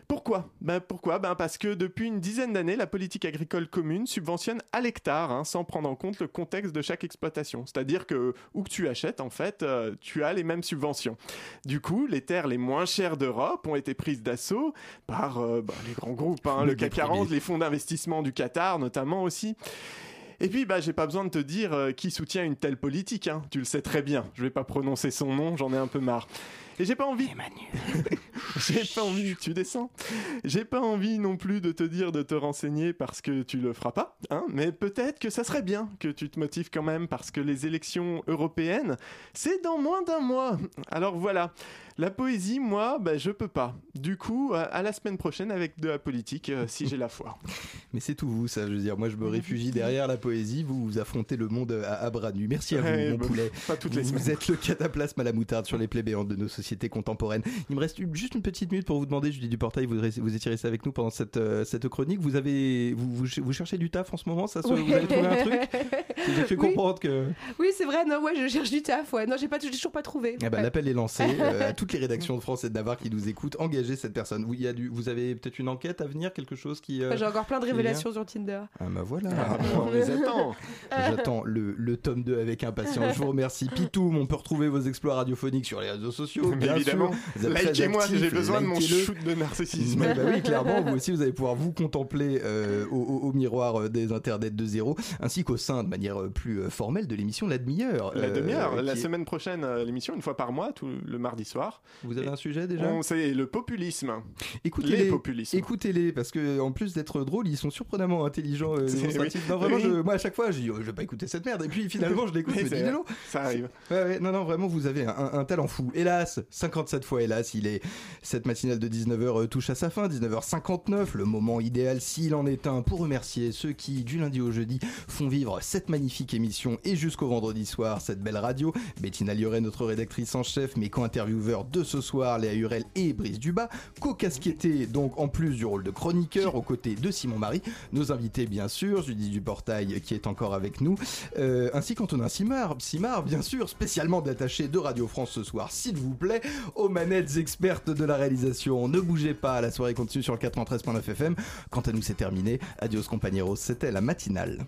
Pourquoi? Ben Pourquoi? Ben Parce que depuis une dizaine d'années, la politique agricole commune subventionne à l'hectare, hein, sans prendre en compte le contexte de chaque exploitation. C'est-à-dire que où que tu achètes, en fait, euh, tu as les mêmes subventions. Du coup, les terres les moins chères d'Europe ont été prises d'assaut par euh, bah, les grands groupes, hein, Le CAC déprimé. 40, les fonds d'investissement du Qatar notamment aussi. Et puis, bah, j'ai pas besoin de te dire euh, qui soutient une telle politique. hein. Tu le sais très bien. Je vais pas prononcer son nom, j'en ai un peu marre. Et j'ai pas envie. j'ai pas envie. Tu descends. J'ai pas envie non plus de te dire de te renseigner parce que tu le feras pas. Hein. Mais peut-être que ça serait bien que tu te motives quand même parce que les élections européennes, c'est dans moins d'un mois. Alors voilà. La poésie, moi, bah, je peux pas. Du coup, à- la semaine prochaine avec de la politique, euh, si j'ai la foi. Mais c'est tout vous, ça. Je veux dire, moi, je me réfugie derrière la poésie. Vous, vous affrontez le monde à, à bras nus. Merci à vous, Ouais, mon bah, poulet. pas toutes les vous, semaines. vous êtes le cataplasme à la moutarde sur les plaies béantes de nos sociétés contemporaines. Il me reste une- juste une petite minute pour vous demander, Julie Duportail, vous, vous étiez resté avec nous pendant cette, euh, cette chronique. Vous avez, vous, vous, vous cherchez du taf en ce moment, ça se- Vous avez trouvé un truc? J'ai cru Oui. comprendre que. Oui, c'est vrai, non, ouais, je cherche du taf, ouais. Non, j'ai pas, toujours pas trouvé. Ben, Ouais. L'appel est lancé euh, à toutes les rédactions de France et de Navarre qui nous écoutent. Engagez cette personne. Vous, il y a du, vous avez peut-être une enquête à venir, quelque chose qui. euh, Enfin, J'ai encore plein de révélations sur Tinder. Ah bah voilà. Ah, bon, on les attend. J'attends le, le tome 2 avec impatience. Je vous remercie. Pitoum, on peut retrouver vos exploits radiophoniques sur les réseaux sociaux. Mais bien évidemment. Likez-moi, actifs, j'ai besoin de mon shoot de narcissisme. Bah oui, clairement, vous aussi, vous allez pouvoir vous contempler euh, au, au- au miroir euh, des internets de zéro, ainsi qu'au sein, de manière euh, plus formelle, de l'émission La Demi-heure. La euh, demi-heure, la est- semaine prochaine, l'émission, une fois par mois, tout le mardi soir. Vous avez un sujet déjà C'est le populisme. Écoutez-les, écoutez-les, parce que en plus d'être drôles, ils sont surprenamment intelligents, euh, oui. Non, vraiment, Oui. je- moi à chaque fois, je dis, oh, je vais pas écouter cette merde, et puis finalement, je l'écoute. Ça arrive. Ouais, ouais, non, non, vraiment, vous avez un, un talent fou. Hélas, 57 fois hélas, il est. Cette matinale de 19h touche à sa fin, 19h59, le moment idéal, s'il en est un, pour remercier ceux qui, du lundi au jeudi, font vivre cette magnifique émission et jusqu'au vendredi soir, cette belle radio. Bettina Lioret, notre rédactrice en chef, mes co-intervieweurs de ce soir, Léa Hurel et Brice Duba, co-casquettés, donc en plus du rôle de chroniqueur, aux côtés de Simon Marie, nos invités, bien sûr, Judith Duportail, qui est encore avec nous, euh, ainsi qu'Antonin Simard, Simard, bien sûr, spécialement détaché de Radio France ce soir, s'il vous plaît, aux manettes expertes de la réalisation. Ne bougez pas, la soirée continue sur le 93.9 FM. Quant à nous, c'est terminé. Adios compañeros, c'était la matinale.